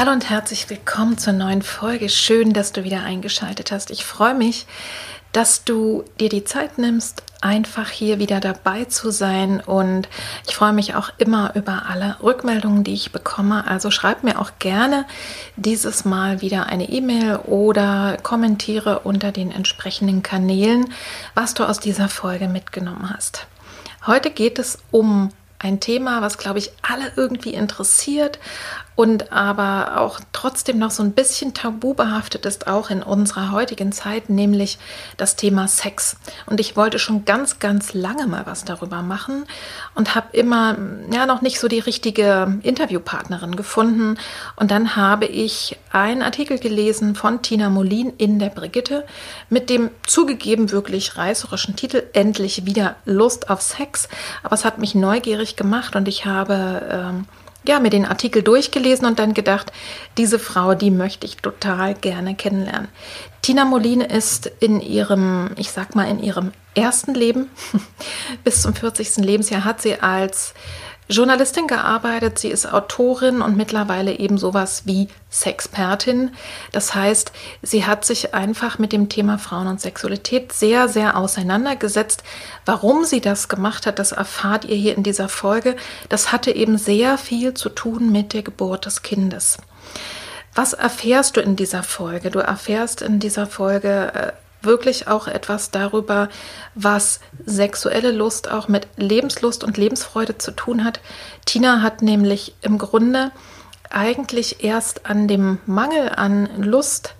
Hallo und herzlich willkommen zur neuen Folge. Schön, dass du wieder eingeschaltet hast. Ich freue mich, dass du dir die Zeit nimmst, einfach hier wieder dabei zu sein. Und ich freue mich auch immer über alle Rückmeldungen, die ich bekomme. Also schreib mir auch gerne dieses Mal wieder eine E-Mail oder kommentiere unter den entsprechenden Kanälen, was du aus dieser Folge mitgenommen hast. Heute geht es um ein Thema, was, glaube ich, alle irgendwie interessiert und aber auch trotzdem noch so ein bisschen tabu behaftet ist, auch in unserer heutigen Zeit, nämlich das Thema Sex. Und ich wollte schon ganz, ganz lange mal was darüber machen und habe immer ja noch nicht so die richtige Interviewpartnerin gefunden. Und dann habe ich einen Artikel gelesen von Tina Molin in der Brigitte mit dem zugegeben wirklich reißerischen Titel Endlich wieder Lust auf Sex. Aber es hat mich neugierig gemacht und ich habe ähm, ja, mir den Artikel durchgelesen und dann gedacht, diese Frau, die möchte ich total gerne kennenlernen. Tina Moline ist in ihrem, ich sag mal, in ihrem ersten Leben, bis zum 40. Lebensjahr, hat sie als Journalistin gearbeitet, sie ist Autorin und mittlerweile eben sowas wie Sexpertin. Das heißt, sie hat sich einfach mit dem Thema Frauen und Sexualität sehr, sehr auseinandergesetzt. Warum sie das gemacht hat, das erfahrt ihr hier in dieser Folge. Das hatte eben sehr viel zu tun mit der Geburt des Kindes. Was erfährst du in dieser Folge? Du erfährst in dieser Folge äh, wirklich auch etwas darüber, was sexuelle Lust auch mit Lebenslust und Lebensfreude zu tun hat. Tina hat nämlich im Grunde eigentlich erst an dem Mangel an Lust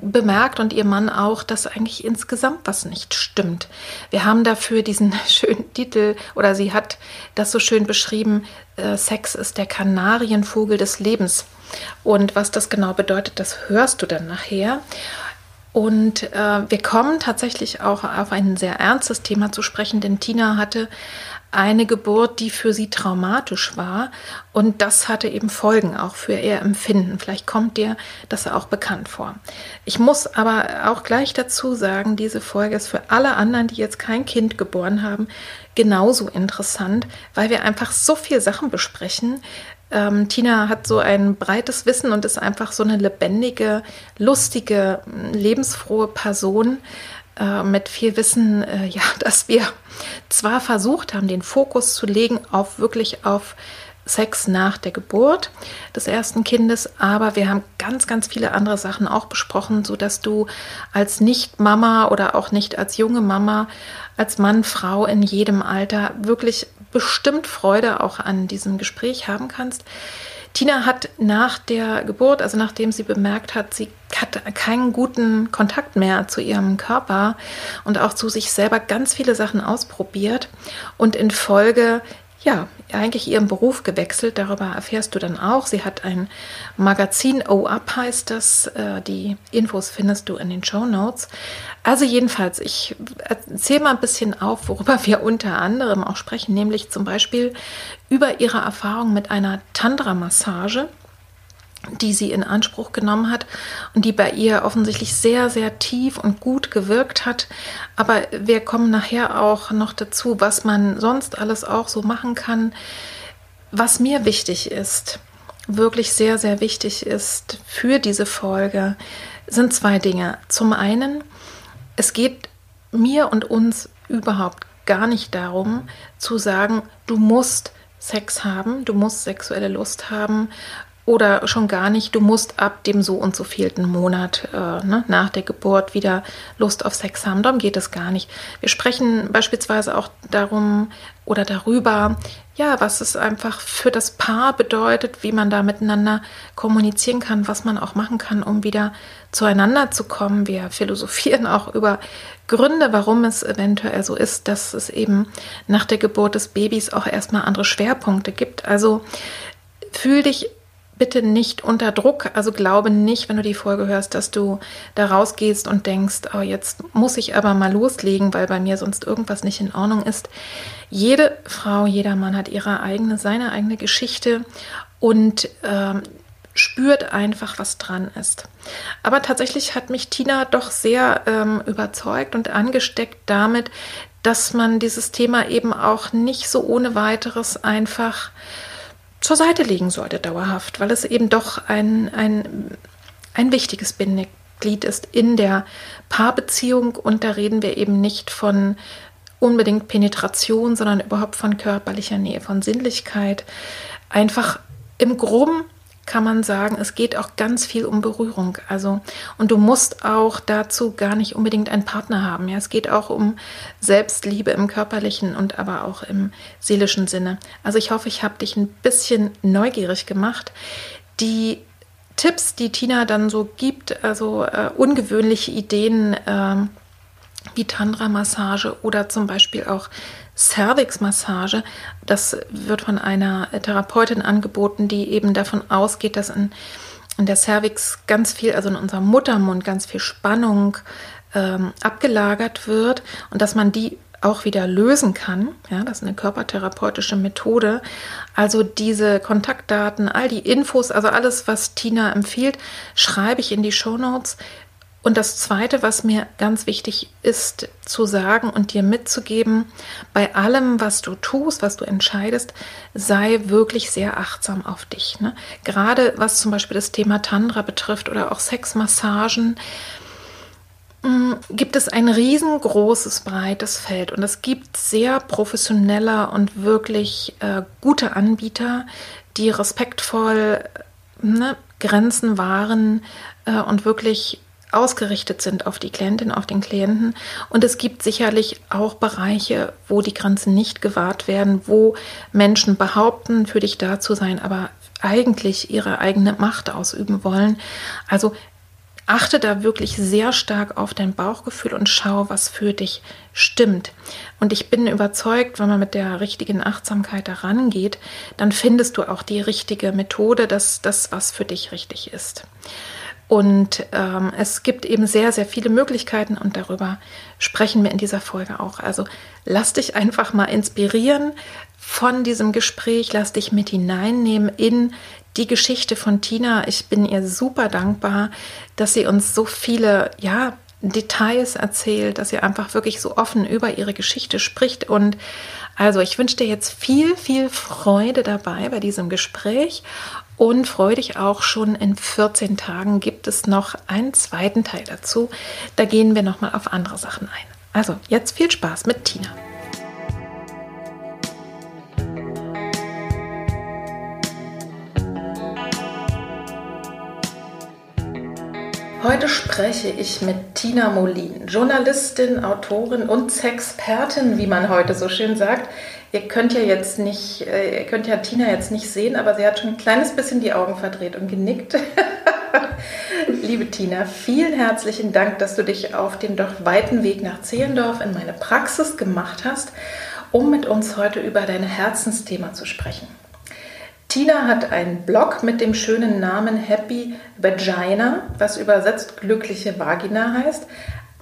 bemerkt und ihr Mann auch, dass eigentlich insgesamt was nicht stimmt. Wir haben dafür diesen schönen Titel oder sie hat das so schön beschrieben, äh, Sex ist der Kanarienvogel des Lebens. Und was das genau bedeutet, das hörst du dann nachher. Und äh, wir kommen tatsächlich auch auf ein sehr ernstes Thema zu sprechen, denn Tina hatte eine Geburt, die für sie traumatisch war. Und das hatte eben Folgen auch für ihr Empfinden. Vielleicht kommt dir das auch bekannt vor. Ich muss aber auch gleich dazu sagen, diese Folge ist für alle anderen, die jetzt kein Kind geboren haben, genauso interessant, weil wir einfach so viele Sachen besprechen, ähm, Tina hat so ein breites Wissen und ist einfach so eine lebendige, lustige, lebensfrohe Person äh, mit viel Wissen, äh, ja, dass wir zwar versucht haben, den Fokus zu legen auf wirklich auf Sex nach der Geburt des ersten Kindes, aber wir haben ganz, ganz viele andere Sachen auch besprochen, so dass du als Nicht-Mama oder auch nicht als junge Mama, als Mann, Frau in jedem Alter wirklich bestimmt Freude auch an diesem Gespräch haben kannst. Tina hat nach der Geburt, also nachdem sie bemerkt hat, sie hat keinen guten Kontakt mehr zu ihrem Körper und auch zu sich selber ganz viele Sachen ausprobiert und in Folge ja, eigentlich ihren Beruf gewechselt. Darüber erfährst du dann auch. Sie hat ein Magazin, O Up heißt das. Äh, die Infos findest du in den Show Notes. Also jedenfalls, ich erzähle mal ein bisschen auf, worüber wir unter anderem auch sprechen, nämlich zum Beispiel über ihre Erfahrung mit einer Tantra-Massage die sie in Anspruch genommen hat und die bei ihr offensichtlich sehr, sehr tief und gut gewirkt hat. Aber wir kommen nachher auch noch dazu, was man sonst alles auch so machen kann. Was mir wichtig ist, wirklich sehr, sehr wichtig ist für diese Folge, sind zwei Dinge. Zum einen, es geht mir und uns überhaupt gar nicht darum zu sagen, du musst Sex haben, du musst sexuelle Lust haben oder schon gar nicht, du musst ab dem so und so vielten Monat äh, ne, nach der Geburt wieder Lust auf Sex haben. Darum geht es gar nicht. Wir sprechen beispielsweise auch darum oder darüber, ja, was es einfach für das Paar bedeutet, wie man da miteinander kommunizieren kann, was man auch machen kann, um wieder zueinander zu kommen. Wir philosophieren auch über Gründe, warum es eventuell so ist, dass es eben nach der Geburt des Babys auch erstmal andere Schwerpunkte gibt. Also fühl dich bitte nicht unter Druck. Also glaube nicht, wenn du die Folge hörst, dass du da rausgehst und denkst, oh, jetzt muss ich aber mal loslegen, weil bei mir sonst irgendwas nicht in Ordnung ist. Jede Frau, jeder Mann hat ihre eigene, seine eigene Geschichte und ähm, spürt einfach, was dran ist. Aber tatsächlich hat mich Tina doch sehr ähm, überzeugt und angesteckt damit, dass man dieses Thema eben auch nicht so ohne weiteres einfach zur Seite legen sollte dauerhaft, weil es eben doch ein, ein, ein wichtiges Bindeglied ist in der Paarbeziehung und da reden wir eben nicht von unbedingt Penetration, sondern überhaupt von körperlicher Nähe, von Sinnlichkeit. Einfach im Groben kann man sagen, es geht auch ganz viel um Berührung. Also, und du musst auch dazu gar nicht unbedingt einen Partner haben. Ja, es geht auch um Selbstliebe im körperlichen und aber auch im seelischen Sinne. Also, ich hoffe, ich habe dich ein bisschen neugierig gemacht. Die Tipps, die Tina dann so gibt, also äh, ungewöhnliche Ideen äh, wie Tantra-Massage oder zum Beispiel auch Cervix-Massage. Das wird von einer Therapeutin angeboten, die eben davon ausgeht, dass in, in der Cervix ganz viel, also in unserem Muttermund, ganz viel Spannung ähm, abgelagert wird und dass man die auch wieder lösen kann. Ja, das ist eine körpertherapeutische Methode. Also diese Kontaktdaten, all die Infos, also alles, was Tina empfiehlt, schreibe ich in die Show Notes. Und das Zweite, was mir ganz wichtig ist zu sagen und dir mitzugeben, bei allem, was du tust, was du entscheidest, sei wirklich sehr achtsam auf dich. Ne? Gerade was zum Beispiel das Thema Tantra betrifft oder auch Sexmassagen, mm, gibt es ein riesengroßes, breites Feld und es gibt sehr professionelle und wirklich äh, gute Anbieter, die respektvoll ne, Grenzen wahren äh, und wirklich ausgerichtet sind auf die Klientin, auf den Klienten. Und es gibt sicherlich auch Bereiche, wo die Grenzen nicht gewahrt werden, wo Menschen behaupten, für dich da zu sein, aber eigentlich ihre eigene Macht ausüben wollen. Also achte da wirklich sehr stark auf dein Bauchgefühl und schau, was für dich stimmt. Und ich bin überzeugt, wenn man mit der richtigen Achtsamkeit daran geht, dann findest du auch die richtige Methode, dass das, was für dich richtig ist. Und ähm, es gibt eben sehr, sehr viele Möglichkeiten und darüber sprechen wir in dieser Folge auch. Also lass dich einfach mal inspirieren von diesem Gespräch, lass dich mit hineinnehmen in die Geschichte von Tina. Ich bin ihr super dankbar, dass sie uns so viele, ja, Details erzählt, dass sie einfach wirklich so offen über ihre Geschichte spricht. Und also ich wünsche dir jetzt viel, viel Freude dabei bei diesem Gespräch und freue dich auch schon in 14 Tagen gibt es noch einen zweiten Teil dazu. Da gehen wir nochmal auf andere Sachen ein. Also jetzt viel Spaß mit Tina. Heute spreche ich mit Tina Molin, Journalistin, Autorin und Sexpertin, wie man heute so schön sagt. Ihr könnt ja jetzt nicht, äh, ihr könnt ja Tina jetzt nicht sehen, aber sie hat schon ein kleines bisschen die Augen verdreht und genickt. Liebe Tina, vielen herzlichen Dank, dass du dich auf den doch weiten Weg nach Zehlendorf in meine Praxis gemacht hast, um mit uns heute über dein Herzensthema zu sprechen. Tina hat einen Blog mit dem schönen Namen Happy Vagina, was übersetzt glückliche Vagina heißt,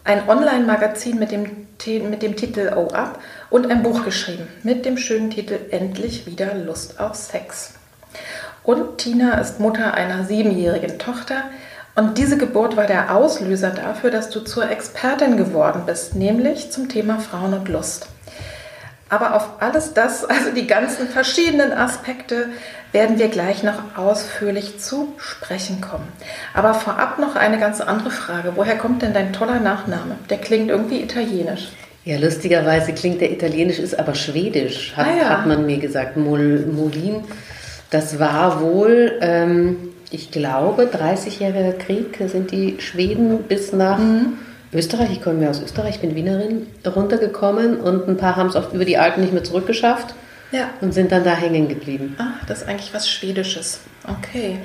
ein Online-Magazin mit dem, mit dem Titel Oh Up und ein Buch geschrieben mit dem schönen Titel Endlich wieder Lust auf Sex. Und Tina ist Mutter einer siebenjährigen Tochter. Und diese Geburt war der Auslöser dafür, dass du zur Expertin geworden bist, nämlich zum Thema Frauen und Lust. Aber auf alles das, also die ganzen verschiedenen Aspekte, werden wir gleich noch ausführlich zu sprechen kommen. Aber vorab noch eine ganz andere Frage. Woher kommt denn dein toller Nachname? Der klingt irgendwie italienisch. Ja, lustigerweise klingt der italienisch, ist aber schwedisch, hat, ah, ja. hat man mir gesagt. Mol, Molin, Das war wohl, ähm, ich glaube, 30-jähriger Krieg sind die Schweden bis nach mhm. Österreich. Ich komme ja aus Österreich, ich bin Wienerin, runtergekommen und ein paar haben es auch über die Alpen nicht mehr zurückgeschafft. Ja. Und sind dann da hängen geblieben. Ach, das ist eigentlich was Schwedisches. Okay.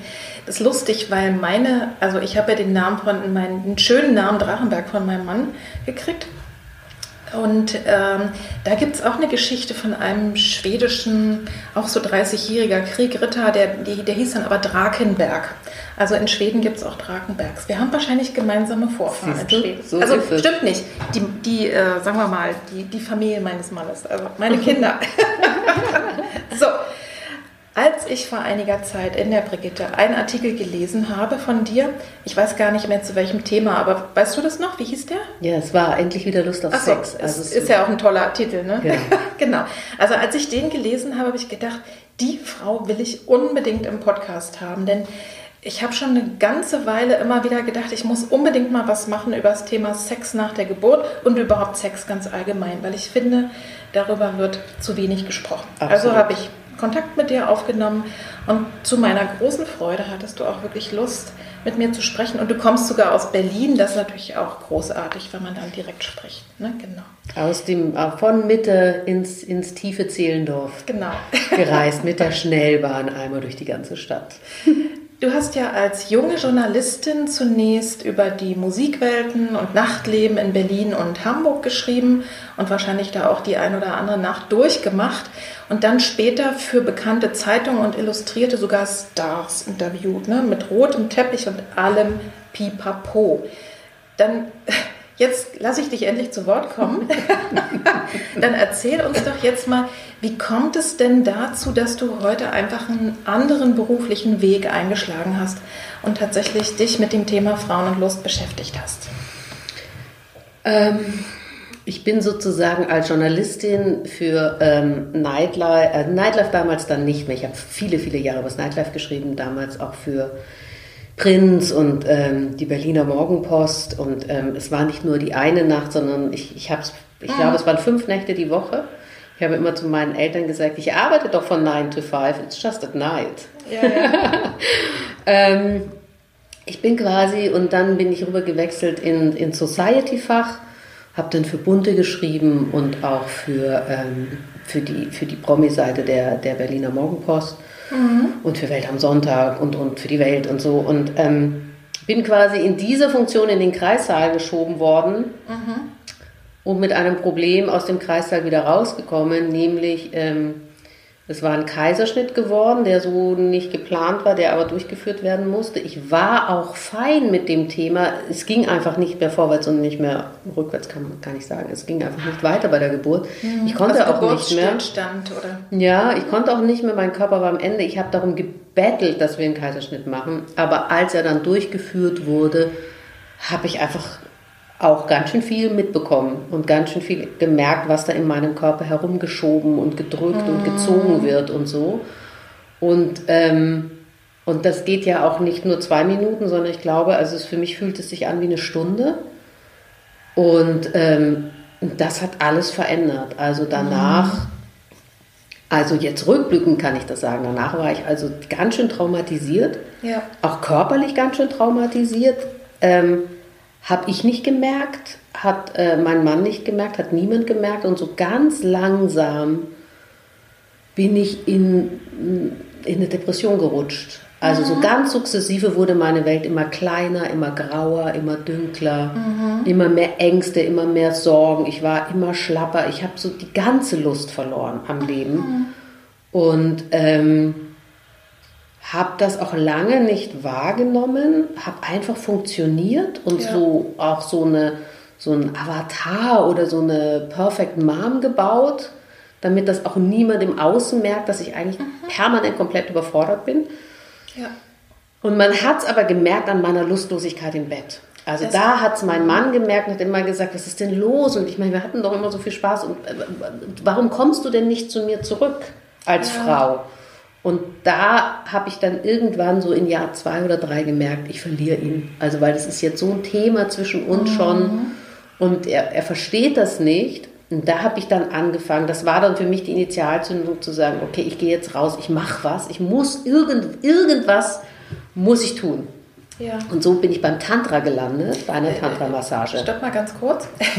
Das ist lustig, weil meine, also ich habe ja den Namen von meinen, schönen Namen Drachenberg von meinem Mann gekriegt. Und ähm, da gibt es auch eine Geschichte von einem schwedischen, auch so 30-jähriger Kriegritter, der, die, der hieß dann aber Drakenberg. Also in Schweden gibt es auch Drakenbergs. Wir haben wahrscheinlich gemeinsame Vorfahren in Schweden. So also stimmt nicht. Die, die äh, sagen wir mal, die, die Familie meines Mannes, also meine Kinder. so, als ich vor einiger Zeit in der Brigitte einen Artikel gelesen habe von dir, ich weiß gar nicht mehr zu welchem Thema, aber weißt du das noch? Wie hieß der? Ja, es war endlich wieder Lust auf Ach so, Sex. Also ist, ist ja auch ein toller Titel, ne? Ja. genau. Also als ich den gelesen habe, habe ich gedacht, die Frau will ich unbedingt im Podcast haben, denn ich habe schon eine ganze Weile immer wieder gedacht, ich muss unbedingt mal was machen über das Thema Sex nach der Geburt und überhaupt Sex ganz allgemein, weil ich finde, darüber wird zu wenig gesprochen. Also Absolut. Also habe ich Kontakt mit dir aufgenommen und zu meiner großen Freude hattest du auch wirklich Lust, mit mir zu sprechen. Und du kommst sogar aus Berlin, das ist natürlich auch großartig, wenn man dann direkt spricht. Ne? Genau. Aus dem, äh, von Mitte ins, ins tiefe Zehlendorf genau. gereist mit der Schnellbahn einmal durch die ganze Stadt. Du hast ja als junge Journalistin zunächst über die Musikwelten und Nachtleben in Berlin und Hamburg geschrieben und wahrscheinlich da auch die ein oder andere Nacht durchgemacht und dann später für bekannte Zeitungen und Illustrierte sogar Stars interviewt, ne? mit rotem Teppich und allem Pipapo. Dann jetzt lasse ich dich endlich zu Wort kommen. Dann erzähl uns doch jetzt mal, wie kommt es denn dazu, dass du heute einfach einen anderen beruflichen Weg eingeschlagen hast und tatsächlich dich mit dem Thema Frauen und Lust beschäftigt hast? Ähm, ich bin sozusagen als Journalistin für ähm, Nightlife, äh, Nightlife damals dann nicht mehr. Ich habe viele, viele Jahre über das Nightlife geschrieben, damals auch für Prinz und ähm, die Berliner Morgenpost. Und ähm, es war nicht nur die eine Nacht, sondern ich, ich habe ich glaube, es waren fünf Nächte die Woche. Ich habe immer zu meinen Eltern gesagt, ich arbeite doch von 9 to 5, it's just at night. Ja, ja. ähm, ich bin quasi, und dann bin ich rüber gewechselt in, in Society-Fach, habe dann für Bunte geschrieben und auch für, ähm, für die, für die Promi-Seite der, der Berliner Morgenpost mhm. und für Welt am Sonntag und, und für die Welt und so. Und ähm, bin quasi in dieser Funktion in den Kreissaal geschoben worden mhm. und mit einem Problem aus dem Kreissaal wieder rausgekommen, nämlich ähm, es war ein Kaiserschnitt geworden, der so nicht geplant war, der aber durchgeführt werden musste. Ich war auch fein mit dem Thema. Es ging einfach nicht mehr vorwärts und nicht mehr rückwärts, kann, kann ich sagen. Es ging einfach nicht weiter bei der Geburt. Mhm. Ich konnte also auch nicht mehr. Oder? Ja, ich konnte auch nicht mehr. Mein Körper war am Ende. Ich habe darum gebettelt, dass wir einen Kaiserschnitt machen. Aber als er dann durchgeführt wurde, habe ich einfach auch ganz schön viel mitbekommen und ganz schön viel gemerkt, was da in meinem Körper herumgeschoben und gedrückt mhm. und gezogen wird und so. Und, ähm, und das geht ja auch nicht nur zwei Minuten, sondern ich glaube, also es, für mich fühlt es sich an wie eine Stunde. Und ähm, das hat alles verändert. Also danach, mhm. also jetzt rückblickend kann ich das sagen, danach war ich also ganz schön traumatisiert, ja. auch körperlich ganz schön traumatisiert. Ähm, habe ich nicht gemerkt, hat äh, mein Mann nicht gemerkt, hat niemand gemerkt und so ganz langsam bin ich in, in eine Depression gerutscht. Also mhm. so ganz sukzessive wurde meine Welt immer kleiner, immer grauer, immer dünkler, mhm. immer mehr Ängste, immer mehr Sorgen. Ich war immer schlapper. Ich habe so die ganze Lust verloren am Leben. Mhm. Und ähm, habe das auch lange nicht wahrgenommen, habe einfach funktioniert und ja. so auch so eine so ein Avatar oder so eine Perfect Mom gebaut, damit das auch niemand im Außen merkt, dass ich eigentlich mhm. permanent komplett überfordert bin. Ja. Und man hat es aber gemerkt an meiner Lustlosigkeit im Bett. Also das da hat es mein Mann gemerkt und hat immer gesagt, was ist denn los? Und ich meine, wir hatten doch immer so viel Spaß. Und äh, warum kommst du denn nicht zu mir zurück als ja. Frau? Und da habe ich dann irgendwann so in Jahr zwei oder drei gemerkt, ich verliere ihn. Also weil das ist jetzt so ein Thema zwischen uns mhm. schon und er, er versteht das nicht. Und da habe ich dann angefangen, das war dann für mich die Initialzündung zu sagen, okay, ich gehe jetzt raus, ich mache was, ich muss irgend, irgendwas muss ich tun. Ja. Und so bin ich beim Tantra gelandet, bei einer äh, Tantra-Massage. Stopp mal ganz kurz.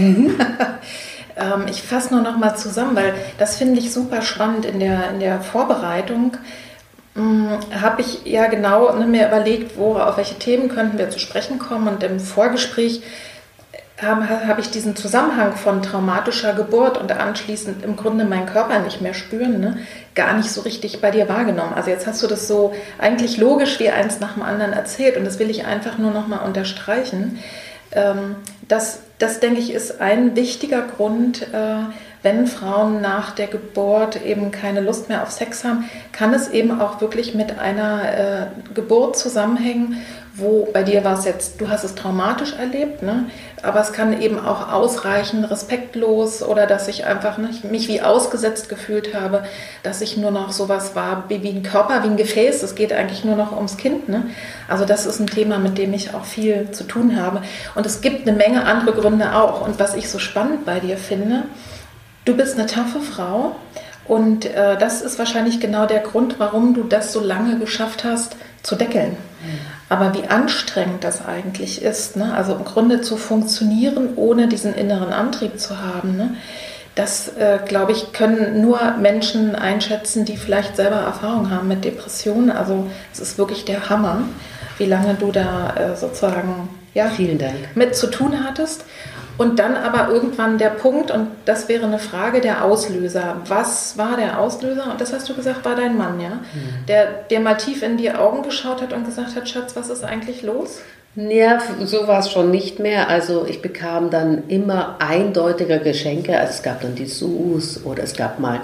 Ähm, ich fasse nur noch mal zusammen, weil das finde ich super spannend in der, in der Vorbereitung. Hm, habe ich ja genau ne, mir überlegt, wo, auf welche Themen könnten wir zu sprechen kommen. Und im Vorgespräch habe hab ich diesen Zusammenhang von traumatischer Geburt und anschließend im Grunde meinen Körper nicht mehr spüren, ne, gar nicht so richtig bei dir wahrgenommen. Also jetzt hast du das so eigentlich logisch wie eins nach dem anderen erzählt und das will ich einfach nur noch mal unterstreichen. Ähm, das, das denke ich ist ein wichtiger Grund, äh, wenn Frauen nach der Geburt eben keine Lust mehr auf Sex haben, kann es eben auch wirklich mit einer äh, Geburt zusammenhängen, wo bei dir war es jetzt, du hast es traumatisch erlebt, ne? Aber es kann eben auch ausreichen, respektlos oder dass ich einfach nicht, mich wie ausgesetzt gefühlt habe, dass ich nur noch sowas war wie, ein Körper, wie ein Gefäß. Es geht eigentlich nur noch ums Kind. Ne? Also das ist ein Thema, mit dem ich auch viel zu tun habe. Und es gibt eine Menge andere Gründe auch. Und was ich so spannend bei dir finde, du bist eine taffe Frau und äh, das ist wahrscheinlich genau der Grund, warum du das so lange geschafft hast zu deckeln. Mhm. Aber wie anstrengend das eigentlich ist, ne? also im Grunde zu funktionieren, ohne diesen inneren Antrieb zu haben, ne? das, äh, glaube ich, können nur Menschen einschätzen, die vielleicht selber Erfahrung haben mit Depressionen. Also es ist wirklich der Hammer, wie lange du da äh, sozusagen ja, Vielen Dank. mit zu tun hattest. Und dann aber irgendwann der Punkt, und das wäre eine Frage der Auslöser. Was war der Auslöser? Und das hast du gesagt, war dein Mann, ja? Mhm. Der, der mal tief in die Augen geschaut hat und gesagt hat, Schatz, was ist eigentlich los? Ja, so war es schon nicht mehr. Also ich bekam dann immer eindeutiger Geschenke. Also es gab dann die Sus oder es gab mal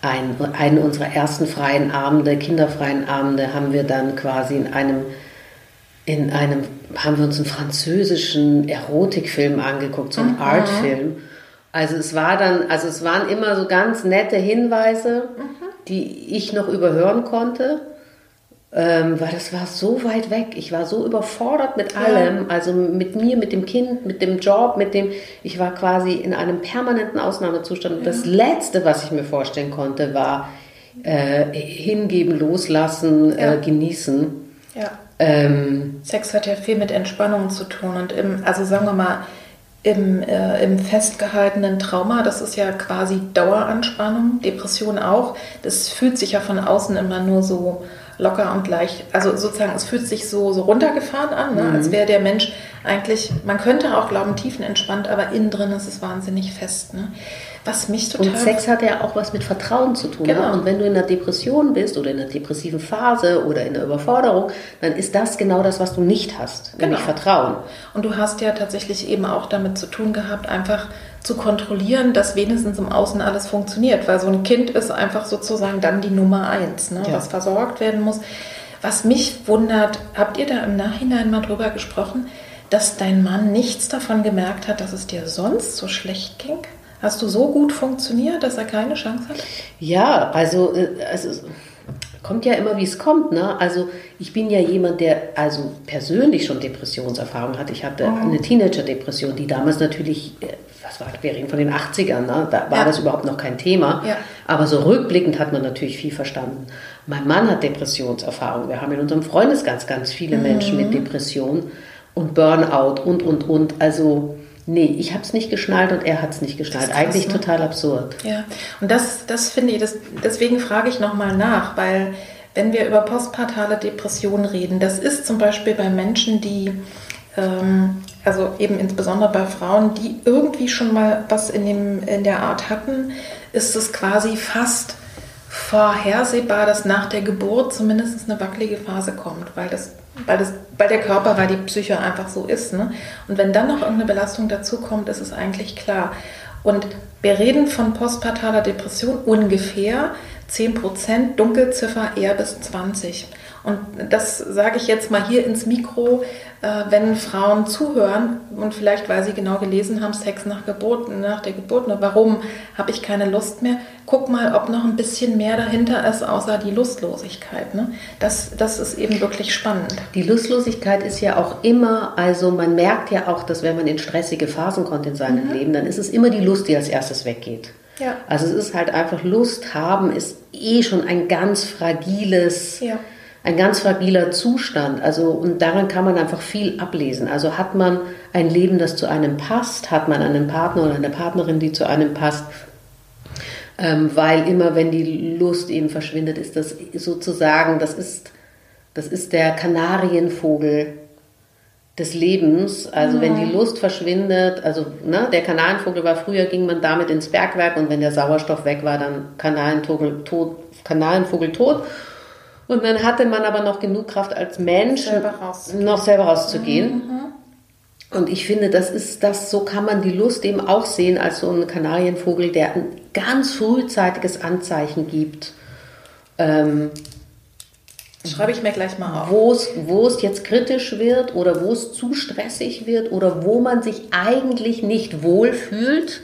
ein, einen unserer ersten freien Abende, kinderfreien Abende, haben wir dann quasi in einem in einem, haben wir uns einen französischen Erotikfilm angeguckt, so einen mhm. Artfilm. Also es war dann, also es waren immer so ganz nette Hinweise, mhm. die ich noch überhören konnte, ähm, weil das war so weit weg. Ich war so überfordert mit allem, ja. also mit mir, mit dem Kind, mit dem Job, mit dem, ich war quasi in einem permanenten Ausnahmezustand. Ja. das Letzte, was ich mir vorstellen konnte, war äh, hingeben, loslassen, äh, ja. äh, genießen. Ja. Ähm, Sex hat ja viel mit Entspannung zu tun und im, also sagen wir mal, im, äh, im festgehaltenen Trauma, das ist ja quasi Daueranspannung, Depression auch, das fühlt sich ja von außen immer nur so locker und leicht, also sozusagen, es fühlt sich so, so runtergefahren an, ne? mhm. als wäre der Mensch eigentlich, man könnte auch glauben, tiefenentspannt, aber innen drin ist es wahnsinnig fest. Ne? Was mich total. Und Sex hat ja auch was mit Vertrauen zu tun. Ne? Genau. Und wenn du in einer Depression bist oder in einer depressiven Phase oder in einer Überforderung, dann ist das genau das, was du nicht hast, genau. nämlich Vertrauen. Und du hast ja tatsächlich eben auch damit zu tun gehabt, einfach zu kontrollieren, dass wenigstens im Außen alles funktioniert. Weil so ein Kind ist einfach sozusagen dann die Nummer eins, ne? ja. was versorgt werden muss. Was mich wundert, habt ihr da im Nachhinein mal drüber gesprochen, dass dein Mann nichts davon gemerkt hat, dass es dir sonst so schlecht ging? Hast du so gut funktioniert, dass er keine Chance hat? Ja, also, äh, also kommt ja immer, wie es kommt. Ne? Also ich bin ja jemand, der also persönlich schon Depressionserfahrung hat. Ich hatte mhm. eine Teenager-Depression, die damals natürlich, äh, was war, wir reden von den 80ern, ne? da war ja. das überhaupt noch kein Thema. Ja. Aber so rückblickend hat man natürlich viel verstanden. Mein Mann hat Depressionserfahrung. Wir haben in unserem Freundes ganz, ganz viele mhm. Menschen mit Depressionen und Burnout und, und, und. Also Nee, ich habe es nicht geschnallt und er hat es nicht geschnallt. Krass, Eigentlich ne? total absurd. Ja, und das, das finde ich, das, deswegen frage ich nochmal nach, weil wenn wir über postpartale Depressionen reden, das ist zum Beispiel bei Menschen, die, ähm, also eben insbesondere bei Frauen, die irgendwie schon mal was in, dem, in der Art hatten, ist es quasi fast vorhersehbar, dass nach der Geburt zumindest eine wackelige Phase kommt, weil das weil, das, weil der Körper, weil die Psyche einfach so ist. Ne? Und wenn dann noch irgendeine Belastung dazukommt, ist es eigentlich klar. Und wir reden von postpartaler Depression ungefähr 10%, Dunkelziffer eher bis 20%. Und das sage ich jetzt mal hier ins Mikro, äh, wenn Frauen zuhören und vielleicht, weil sie genau gelesen haben, Sex nach Geburt, nach der Geburt, ne, warum habe ich keine Lust mehr? Guck mal, ob noch ein bisschen mehr dahinter ist, außer die Lustlosigkeit. Ne? Das, das ist eben wirklich spannend. Die Lustlosigkeit ist ja auch immer, also man merkt ja auch, dass wenn man in stressige Phasen kommt in seinem mhm. Leben, dann ist es immer die Lust, die als erstes weggeht. Ja. Also es ist halt einfach Lust haben ist eh schon ein ganz fragiles, ja. Ein ganz fragiler Zustand. Also und daran kann man einfach viel ablesen. Also hat man ein Leben, das zu einem passt, hat man einen Partner oder eine Partnerin, die zu einem passt, ähm, weil immer wenn die Lust eben verschwindet, ist das sozusagen, das ist, das ist der Kanarienvogel des Lebens. Also wenn die mhm. Lust verschwindet, also ne, der Kanarienvogel war früher, ging man damit ins Bergwerk und wenn der Sauerstoff weg war, dann Kanarienvogel tot. Kanarienvogel tot. Und dann hatte man aber noch genug Kraft als Mensch, selber noch selber rauszugehen. Mhm. Und ich finde, das ist das, so kann man die Lust eben auch sehen als so ein Kanarienvogel, der ein ganz frühzeitiges Anzeichen gibt. Ähm, Schreibe ich mir gleich mal auf. Wo es jetzt kritisch wird oder wo es zu stressig wird oder wo man sich eigentlich nicht wohlfühlt,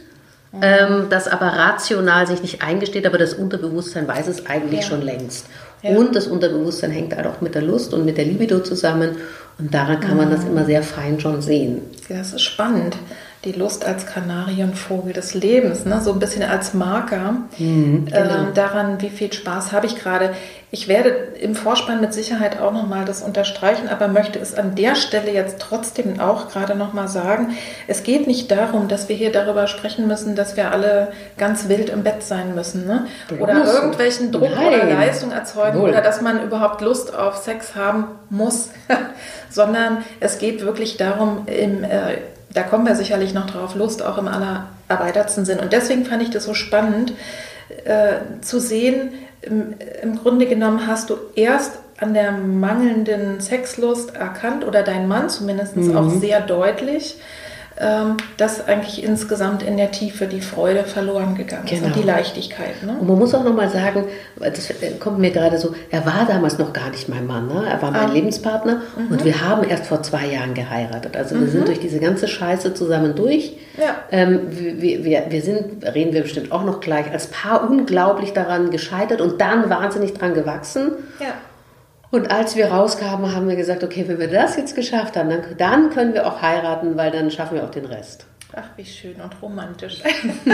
mhm. ähm, das aber rational sich nicht eingesteht, aber das Unterbewusstsein weiß es eigentlich ja. schon längst. Ja. Und das Unterbewusstsein hängt halt auch mit der Lust und mit der Libido zusammen und daran kann man das mhm. immer sehr fein schon sehen. Ja, das ist spannend die Lust als Kanarienvogel des Lebens, ne? so ein bisschen als Marker mhm, genau. äh, daran, wie viel Spaß habe ich gerade. Ich werde im Vorspann mit Sicherheit auch nochmal das unterstreichen, aber möchte es an der Stelle jetzt trotzdem auch gerade nochmal sagen. Es geht nicht darum, dass wir hier darüber sprechen müssen, dass wir alle ganz wild im Bett sein müssen ne? oder irgendwelchen Druck Nein. oder Leistung erzeugen Null. oder dass man überhaupt Lust auf Sex haben muss, sondern es geht wirklich darum, im äh, da kommen wir sicherlich noch drauf, Lust auch im allererweitertsten Sinn. Und deswegen fand ich das so spannend äh, zu sehen, im, im Grunde genommen hast du erst an der mangelnden Sexlust erkannt oder dein Mann zumindest mhm. auch sehr deutlich dass eigentlich insgesamt in der Tiefe die Freude verloren gegangen ist genau. und die Leichtigkeit. Ne? Und man muss auch nochmal sagen, das kommt mir gerade so, er war damals noch gar nicht mein Mann, ne? er war mein ah. Lebenspartner mhm. und wir haben erst vor zwei Jahren geheiratet. Also mhm. wir sind durch diese ganze Scheiße zusammen durch. Ja. Ähm, wir, wir, wir sind, reden wir bestimmt auch noch gleich, als Paar unglaublich daran gescheitert und dann wahnsinnig dran gewachsen. Ja. Und als wir rauskamen, haben wir gesagt, okay, wenn wir das jetzt geschafft haben, dann, dann können wir auch heiraten, weil dann schaffen wir auch den Rest. Ach, wie schön und romantisch.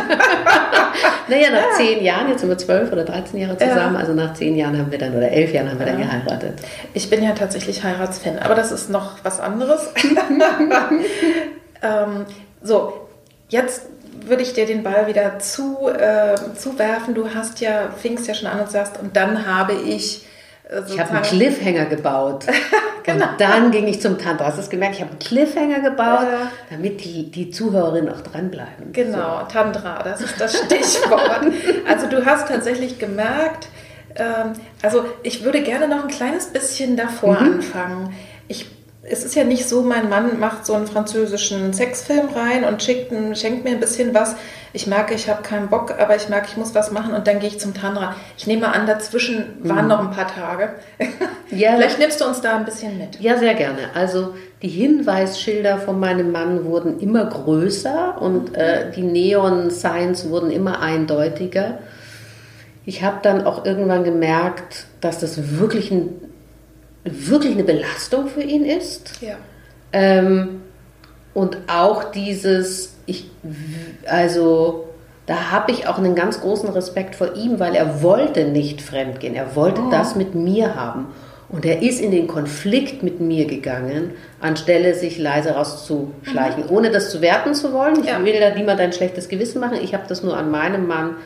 naja, nach ja. zehn Jahren, jetzt sind wir zwölf oder 13 Jahre zusammen, ja. also nach zehn Jahren haben wir dann, oder elf Jahren haben wir ja. dann geheiratet. Ich bin ja tatsächlich Heiratsfan, aber das ist noch was anderes. ähm, so, jetzt würde ich dir den Ball wieder zu, äh, zuwerfen. Du hast ja, fingst ja schon an und sagst, und dann habe ich ich habe einen Cliffhanger gebaut. genau. Und dann ging ich zum Tantra. Hast du es gemerkt? Ich habe einen Cliffhanger gebaut, ja. damit die, die Zuhörerinnen auch dranbleiben. Genau, so. Tantra, das ist das Stichwort. also du hast tatsächlich gemerkt, ähm, also ich würde gerne noch ein kleines bisschen davor mhm. anfangen. Ich es ist ja nicht so, mein Mann macht so einen französischen Sexfilm rein und schickt, schenkt mir ein bisschen was ich merke, ich habe keinen Bock, aber ich merke, ich muss was machen und dann gehe ich zum Tantra. Ich nehme an, dazwischen waren mhm. noch ein paar Tage. Ja, Vielleicht nimmst du uns da ein bisschen mit. Ja, sehr gerne. Also die Hinweisschilder von meinem Mann wurden immer größer und mhm. äh, die Neon-Signs wurden immer eindeutiger. Ich habe dann auch irgendwann gemerkt, dass das wirklich, ein, wirklich eine Belastung für ihn ist. Ja. Ähm, und auch dieses, ich, also da habe ich auch einen ganz großen Respekt vor ihm, weil er wollte nicht fremdgehen. Er wollte oh. das mit mir haben. Und er ist in den Konflikt mit mir gegangen, anstelle sich leise rauszuschleichen, mhm. ohne das zu werten zu wollen. Ich ja. will da niemand ein schlechtes Gewissen machen. Ich habe das nur an meinem Mann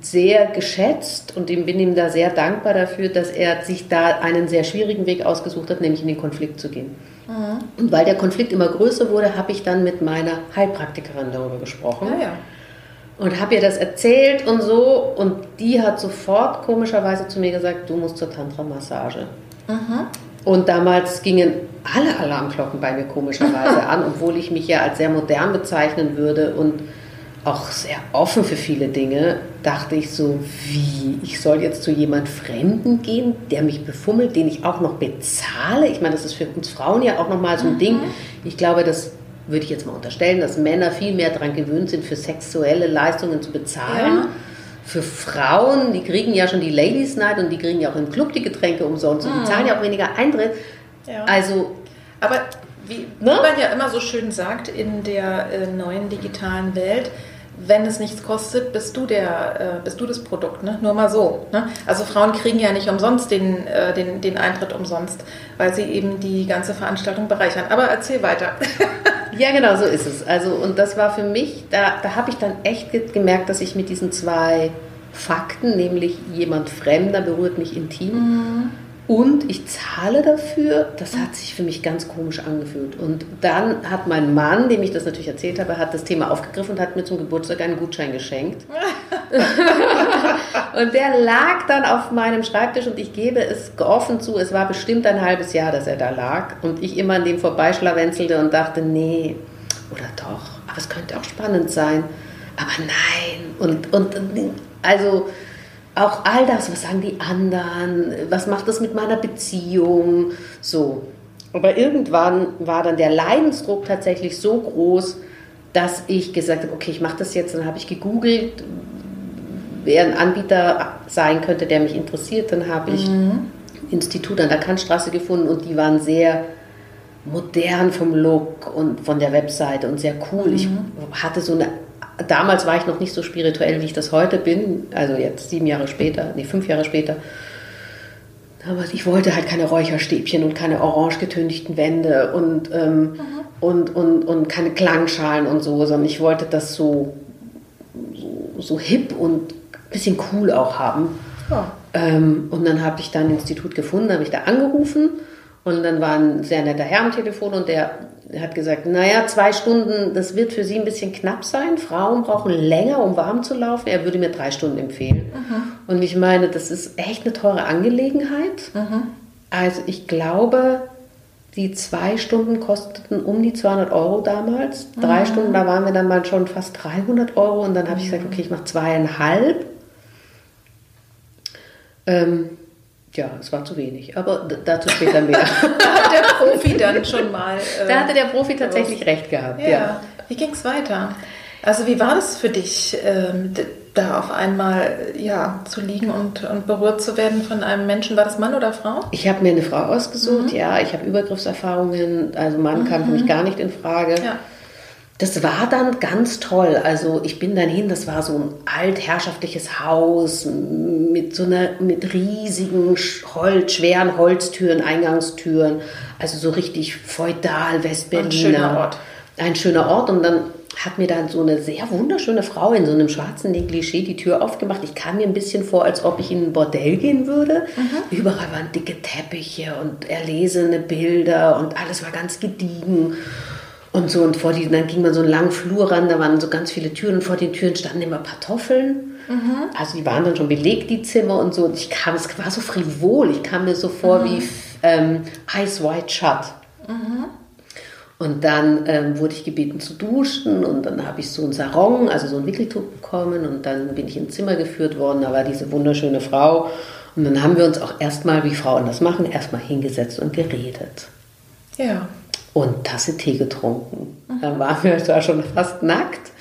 sehr geschätzt und bin ihm da sehr dankbar dafür, dass er sich da einen sehr schwierigen Weg ausgesucht hat, nämlich in den Konflikt zu gehen. Mhm. Und weil der Konflikt immer größer wurde, habe ich dann mit meiner Heilpraktikerin darüber gesprochen. Ja, ja. Und habe ihr das erzählt und so. Und die hat sofort komischerweise zu mir gesagt, du musst zur Tantra-Massage. Mhm. Und damals gingen alle Alarmglocken bei mir komischerweise an, obwohl ich mich ja als sehr modern bezeichnen würde und auch sehr offen für viele Dinge. dachte ich so, wie, ich soll jetzt zu jemand Fremden gehen, der mich befummelt, den ich auch noch bezahle. Ich meine, das ist für uns Frauen ja auch nochmal so ein mhm. Ding. Ich glaube, das würde ich jetzt mal unterstellen, dass Männer viel mehr daran gewöhnt sind, für sexuelle Leistungen zu bezahlen. Ja. Für Frauen, die kriegen ja schon die Ladies Night und die kriegen ja auch im Club die Getränke umsonst und die mhm. zahlen ja auch weniger Eintritt. Ja. Also, aber wie, ne? wie man ja immer so schön sagt, in der äh, neuen digitalen Welt, wenn es nichts kostet, bist du der, äh, bist du das Produkt, ne? Nur mal so. Ne? Also Frauen kriegen ja nicht umsonst den, äh, den, den Eintritt umsonst, weil sie eben die ganze Veranstaltung bereichern. Aber erzähl weiter. ja, genau, so ist es. Also, und das war für mich, da, da habe ich dann echt gemerkt, dass ich mit diesen zwei Fakten, nämlich jemand Fremder berührt mich intim, mhm und ich zahle dafür. Das hat sich für mich ganz komisch angefühlt. Und dann hat mein Mann, dem ich das natürlich erzählt habe, hat das Thema aufgegriffen und hat mir zum Geburtstag einen Gutschein geschenkt. und der lag dann auf meinem Schreibtisch und ich gebe es offen zu, es war bestimmt ein halbes Jahr, dass er da lag. Und ich immer an dem vorbeischlawenzelte und dachte, nee, oder doch, aber es könnte auch spannend sein. Aber nein. Und, und also auch all das, was sagen die anderen, was macht das mit meiner Beziehung, so. Aber irgendwann war dann der Leidensdruck tatsächlich so groß, dass ich gesagt habe, okay, ich mache das jetzt. Dann habe ich gegoogelt, wer ein Anbieter sein könnte, der mich interessiert. Dann habe ich mhm. Institut an der Kantstraße gefunden und die waren sehr modern vom Look und von der Webseite und sehr cool. Mhm. Ich hatte so eine damals war ich noch nicht so spirituell, wie ich das heute bin, also jetzt sieben Jahre später, nee, fünf Jahre später. Aber ich wollte halt keine Räucherstäbchen und keine orange getünchten Wände und, ähm, mhm. und, und, und keine Klangschalen und so, sondern ich wollte das so, so, so hip und ein bisschen cool auch haben. Ja. Ähm, und dann habe ich dann ein Institut gefunden, habe ich da angerufen und dann war ein sehr netter Herr am Telefon und der hat gesagt, naja, zwei Stunden, das wird für Sie ein bisschen knapp sein. Frauen brauchen länger, um warm zu laufen. Er würde mir drei Stunden empfehlen. Mhm. Und ich meine, das ist echt eine teure Angelegenheit. Mhm. Also ich glaube, die zwei Stunden kosteten um die 200 Euro damals. Drei mhm. Stunden, da waren wir dann mal schon fast 300 Euro. Und dann habe ich gesagt, okay, ich mache zweieinhalb. Ähm, ja, es war zu wenig, aber dazu später mehr. da hat der Profi dann schon mal. Äh, da hatte der Profi tatsächlich recht gehabt. Ja. ja. Wie ging es weiter? Also wie war das für dich, ähm, da auf einmal ja, zu liegen und, und berührt zu werden von einem Menschen? War das Mann oder Frau? Ich habe mir eine Frau ausgesucht, mhm. ja. Ich habe Übergriffserfahrungen, also Mann mhm. kam für mich gar nicht in Frage. Ja das war dann ganz toll. Also ich bin dann hin, das war so ein altherrschaftliches Haus mit so einer mit riesigen Holz, schweren Holztüren, Eingangstüren, also so richtig feudal Westberliner. Ein schöner Ort. Ein schöner Ort und dann hat mir dann so eine sehr wunderschöne Frau in so einem schwarzen Negligé die Tür aufgemacht. Ich kam mir ein bisschen vor, als ob ich in ein Bordell gehen würde. Mhm. Überall waren dicke Teppiche und erlesene Bilder und alles war ganz gediegen. Und so, und vor die, dann ging man so einen langen Flur ran, da waren so ganz viele Türen und vor den Türen standen immer Kartoffeln. Mhm. Also die waren dann schon belegt, die Zimmer und so. Und ich kam, es war so frivol, ich kam mir so vor mhm. wie ähm, Ice White Shut. Mhm. Und dann ähm, wurde ich gebeten zu duschen und dann habe ich so einen Sarong, also so ein Wickeltuch bekommen und dann bin ich ins Zimmer geführt worden, da war diese wunderschöne Frau und dann haben wir uns auch erstmal, wie Frauen das machen, erstmal hingesetzt und geredet. Ja und Tasse Tee getrunken. Dann waren wir zwar schon fast nackt,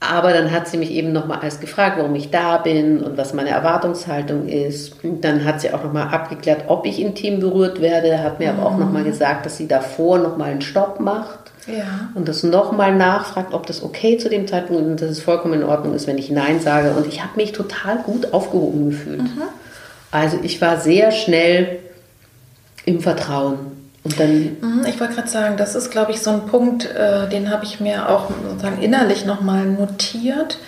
aber dann hat sie mich eben nochmal alles gefragt, warum ich da bin und was meine Erwartungshaltung ist. Und dann hat sie auch nochmal abgeklärt, ob ich intim berührt werde, hat mir mhm. aber auch nochmal mhm. gesagt, dass sie davor nochmal einen Stopp macht. Ja. Und das nochmal nachfragt, ob das okay zu dem Zeitpunkt ist und dass es vollkommen in Ordnung ist, wenn ich Nein sage. Und ich habe mich total gut aufgehoben gefühlt. Mhm. Also ich war sehr schnell im Vertrauen. Und dann mhm, ich wollte gerade sagen, das ist, glaube ich, so ein Punkt, äh, den habe ich mir auch sozusagen innerlich nochmal notiert.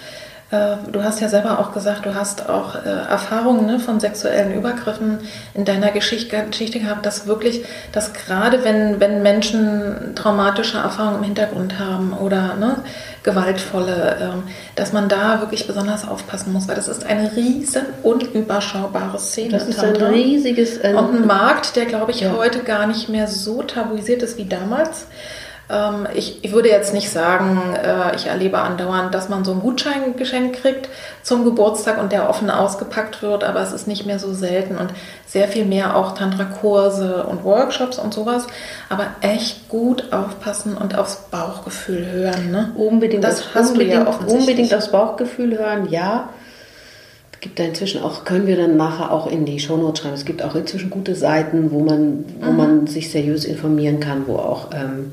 Äh, du hast ja selber auch gesagt, du hast auch äh, Erfahrungen ne, von sexuellen Übergriffen in deiner Geschichte, Geschichte gehabt, dass wirklich, dass gerade wenn, wenn Menschen traumatische Erfahrungen im Hintergrund haben oder ne, gewaltvolle, ähm, dass man da wirklich besonders aufpassen muss, weil das ist eine riesen unüberschaubare Szene. Das ist ein riesiges... Ähm, Und ein Markt, der, glaube ich, ja. heute gar nicht mehr so tabuisiert ist wie damals. Ähm, ich, ich würde jetzt nicht sagen, äh, ich erlebe andauernd, dass man so einen Gutschein geschenkt kriegt zum Geburtstag und der offen ausgepackt wird, aber es ist nicht mehr so selten und sehr viel mehr auch Tantra-Kurse und Workshops und sowas. Aber echt gut aufpassen und aufs Bauchgefühl hören. Ne? Unbedingt, das, das unbedingt, ja unbedingt aufs Bauchgefühl hören, ja gibt da inzwischen auch, können wir dann nachher auch in die Shownotes schreiben. Es gibt auch inzwischen gute Seiten, wo man, wo mhm. man sich seriös informieren kann, wo auch ähm,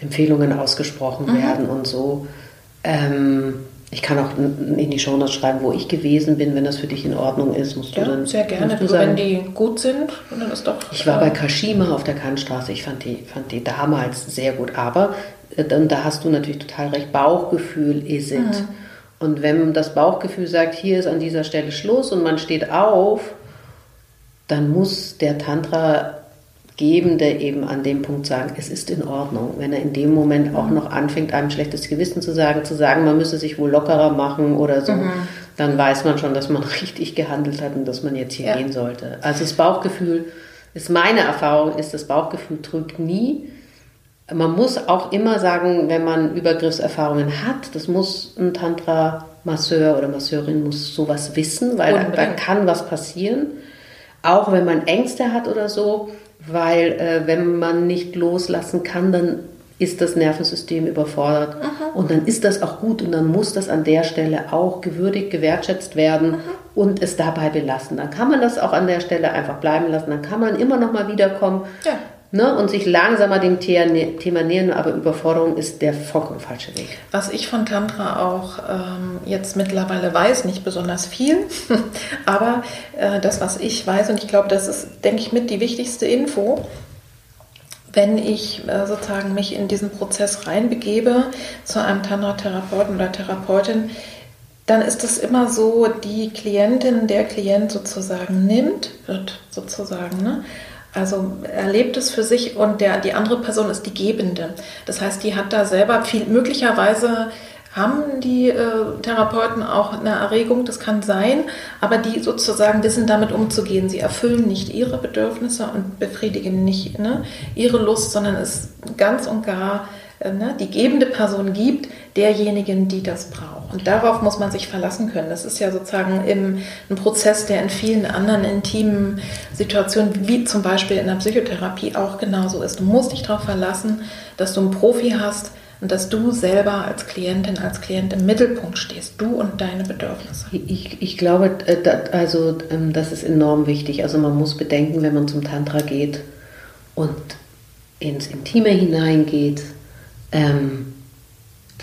Empfehlungen ausgesprochen mhm. werden und so. Ähm, ich kann auch in die Shownotes schreiben, wo ich gewesen bin, wenn das für dich in Ordnung ist. Musst ja, du dann, sehr gerne. Du, sagen, wenn die gut sind, dann ist doch. Ich war bei Kashima auf der Kantstraße. Ich fand die, fand die damals sehr gut. Aber äh, dann, da hast du natürlich total recht. Bauchgefühl is it. Mhm. Und wenn das Bauchgefühl sagt, hier ist an dieser Stelle Schluss und man steht auf, dann muss der Tantra Gebende eben an dem Punkt sagen, es ist in Ordnung. Wenn er in dem Moment auch noch anfängt, einem schlechtes Gewissen zu sagen, zu sagen, man müsse sich wohl lockerer machen oder so, mhm. dann weiß man schon, dass man richtig gehandelt hat und dass man jetzt hier ja. gehen sollte. Also das Bauchgefühl ist meine Erfahrung, ist das Bauchgefühl trügt nie. Man muss auch immer sagen, wenn man Übergriffserfahrungen hat, das muss ein Tantra-Masseur oder Masseurin muss sowas wissen, weil da, da, kann was passieren. Auch wenn man Ängste hat oder so, weil äh, wenn man nicht loslassen kann, dann ist das Nervensystem überfordert. Aha. Und dann ist das auch gut und dann muss das an der Stelle auch gewürdigt, gewertschätzt werden Aha. und es dabei belassen. Dann kann man das auch an der Stelle einfach bleiben lassen. Dann kann man immer noch mal wiederkommen. Ja ne, und sich langsamer dem Thema nähern, aber Überforderung ist der vollkommen falsche Weg. Was ich von Tantra auch ähm, jetzt mittlerweile weiß, nicht besonders viel, aber äh, das, was ich weiß, und ich glaube, das ist, denke ich, mit die wichtigste Info, wenn ich äh, sozusagen mich in diesen Prozess reinbegebe zu einem Tantra-Therapeuten oder Therapeutin, dann ist es immer so, die Klientin, der Klient sozusagen nimmt, wird sozusagen, ne, also erlebt es für sich und der, die andere Person ist die Gebende. Das heißt, die hat da selber viel, möglicherweise haben die äh, Therapeuten auch eine Erregung, das kann sein, aber die sozusagen wissen damit umzugehen. Sie erfüllen nicht ihre Bedürfnisse und befriedigen nicht ne, ihre Lust, sondern es ganz und gar äh, ne, die gebende Person gibt derjenigen, die das braucht. Und darauf muss man sich verlassen können. Das ist ja sozusagen im, ein Prozess, der in vielen anderen intimen Situationen, wie zum Beispiel in der Psychotherapie, auch genauso ist. Du musst dich darauf verlassen, dass du einen Profi hast, und dass du selber als Klientin, als Klient im Mittelpunkt stehst, du und deine Bedürfnisse. Ich, ich glaube, äh, also ähm, das ist enorm wichtig. Also man muss bedenken, wenn man zum Tantra geht und ins Intime hineingeht, ähm,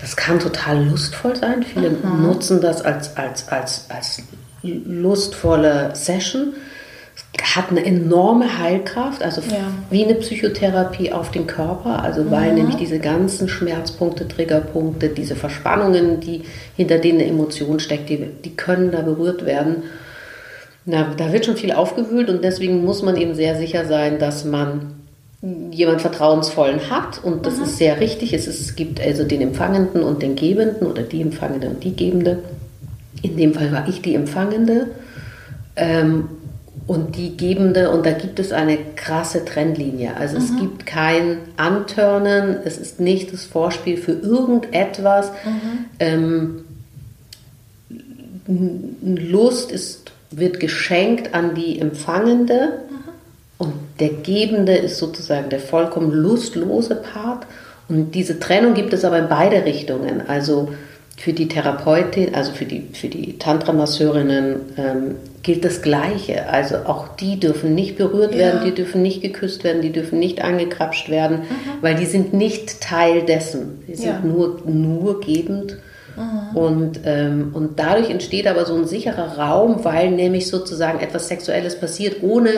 das kann total lustvoll sein. Viele mhm. nutzen das als, als, als, als lustvolle Session. Es hat eine enorme Heilkraft, also ja. wie eine Psychotherapie auf den Körper, also weil mhm. nämlich diese ganzen Schmerzpunkte, Triggerpunkte, diese Verspannungen, die hinter denen eine Emotion steckt, die, die können da berührt werden. Na, da wird schon viel aufgewühlt und deswegen muss man eben sehr sicher sein, dass man jemand Vertrauensvollen hat und das mhm. ist sehr richtig. Es, ist, es gibt also den Empfangenden und den Gebenden oder die Empfangende und die Gebende. In dem Fall war ich die Empfangende ähm, und die Gebende und da gibt es eine krasse Trennlinie. Also mhm. es gibt kein Antörnen, es ist nicht das Vorspiel für irgendetwas. Mhm. Ähm, Lust ist, wird geschenkt an die Empfangende und der Gebende ist sozusagen der vollkommen lustlose Part. Und diese Trennung gibt es aber in beide Richtungen. Also für die Therapeutin, also für die, für die Tantra-Masseurinnen ähm, gilt das Gleiche. Also auch die dürfen nicht berührt ja. werden, die dürfen nicht geküsst werden, die dürfen nicht angekrapscht werden, mhm. weil die sind nicht Teil dessen. Die sind ja. nur, nur gebend. Mhm. Und, ähm, und dadurch entsteht aber so ein sicherer Raum, weil nämlich sozusagen etwas Sexuelles passiert, ohne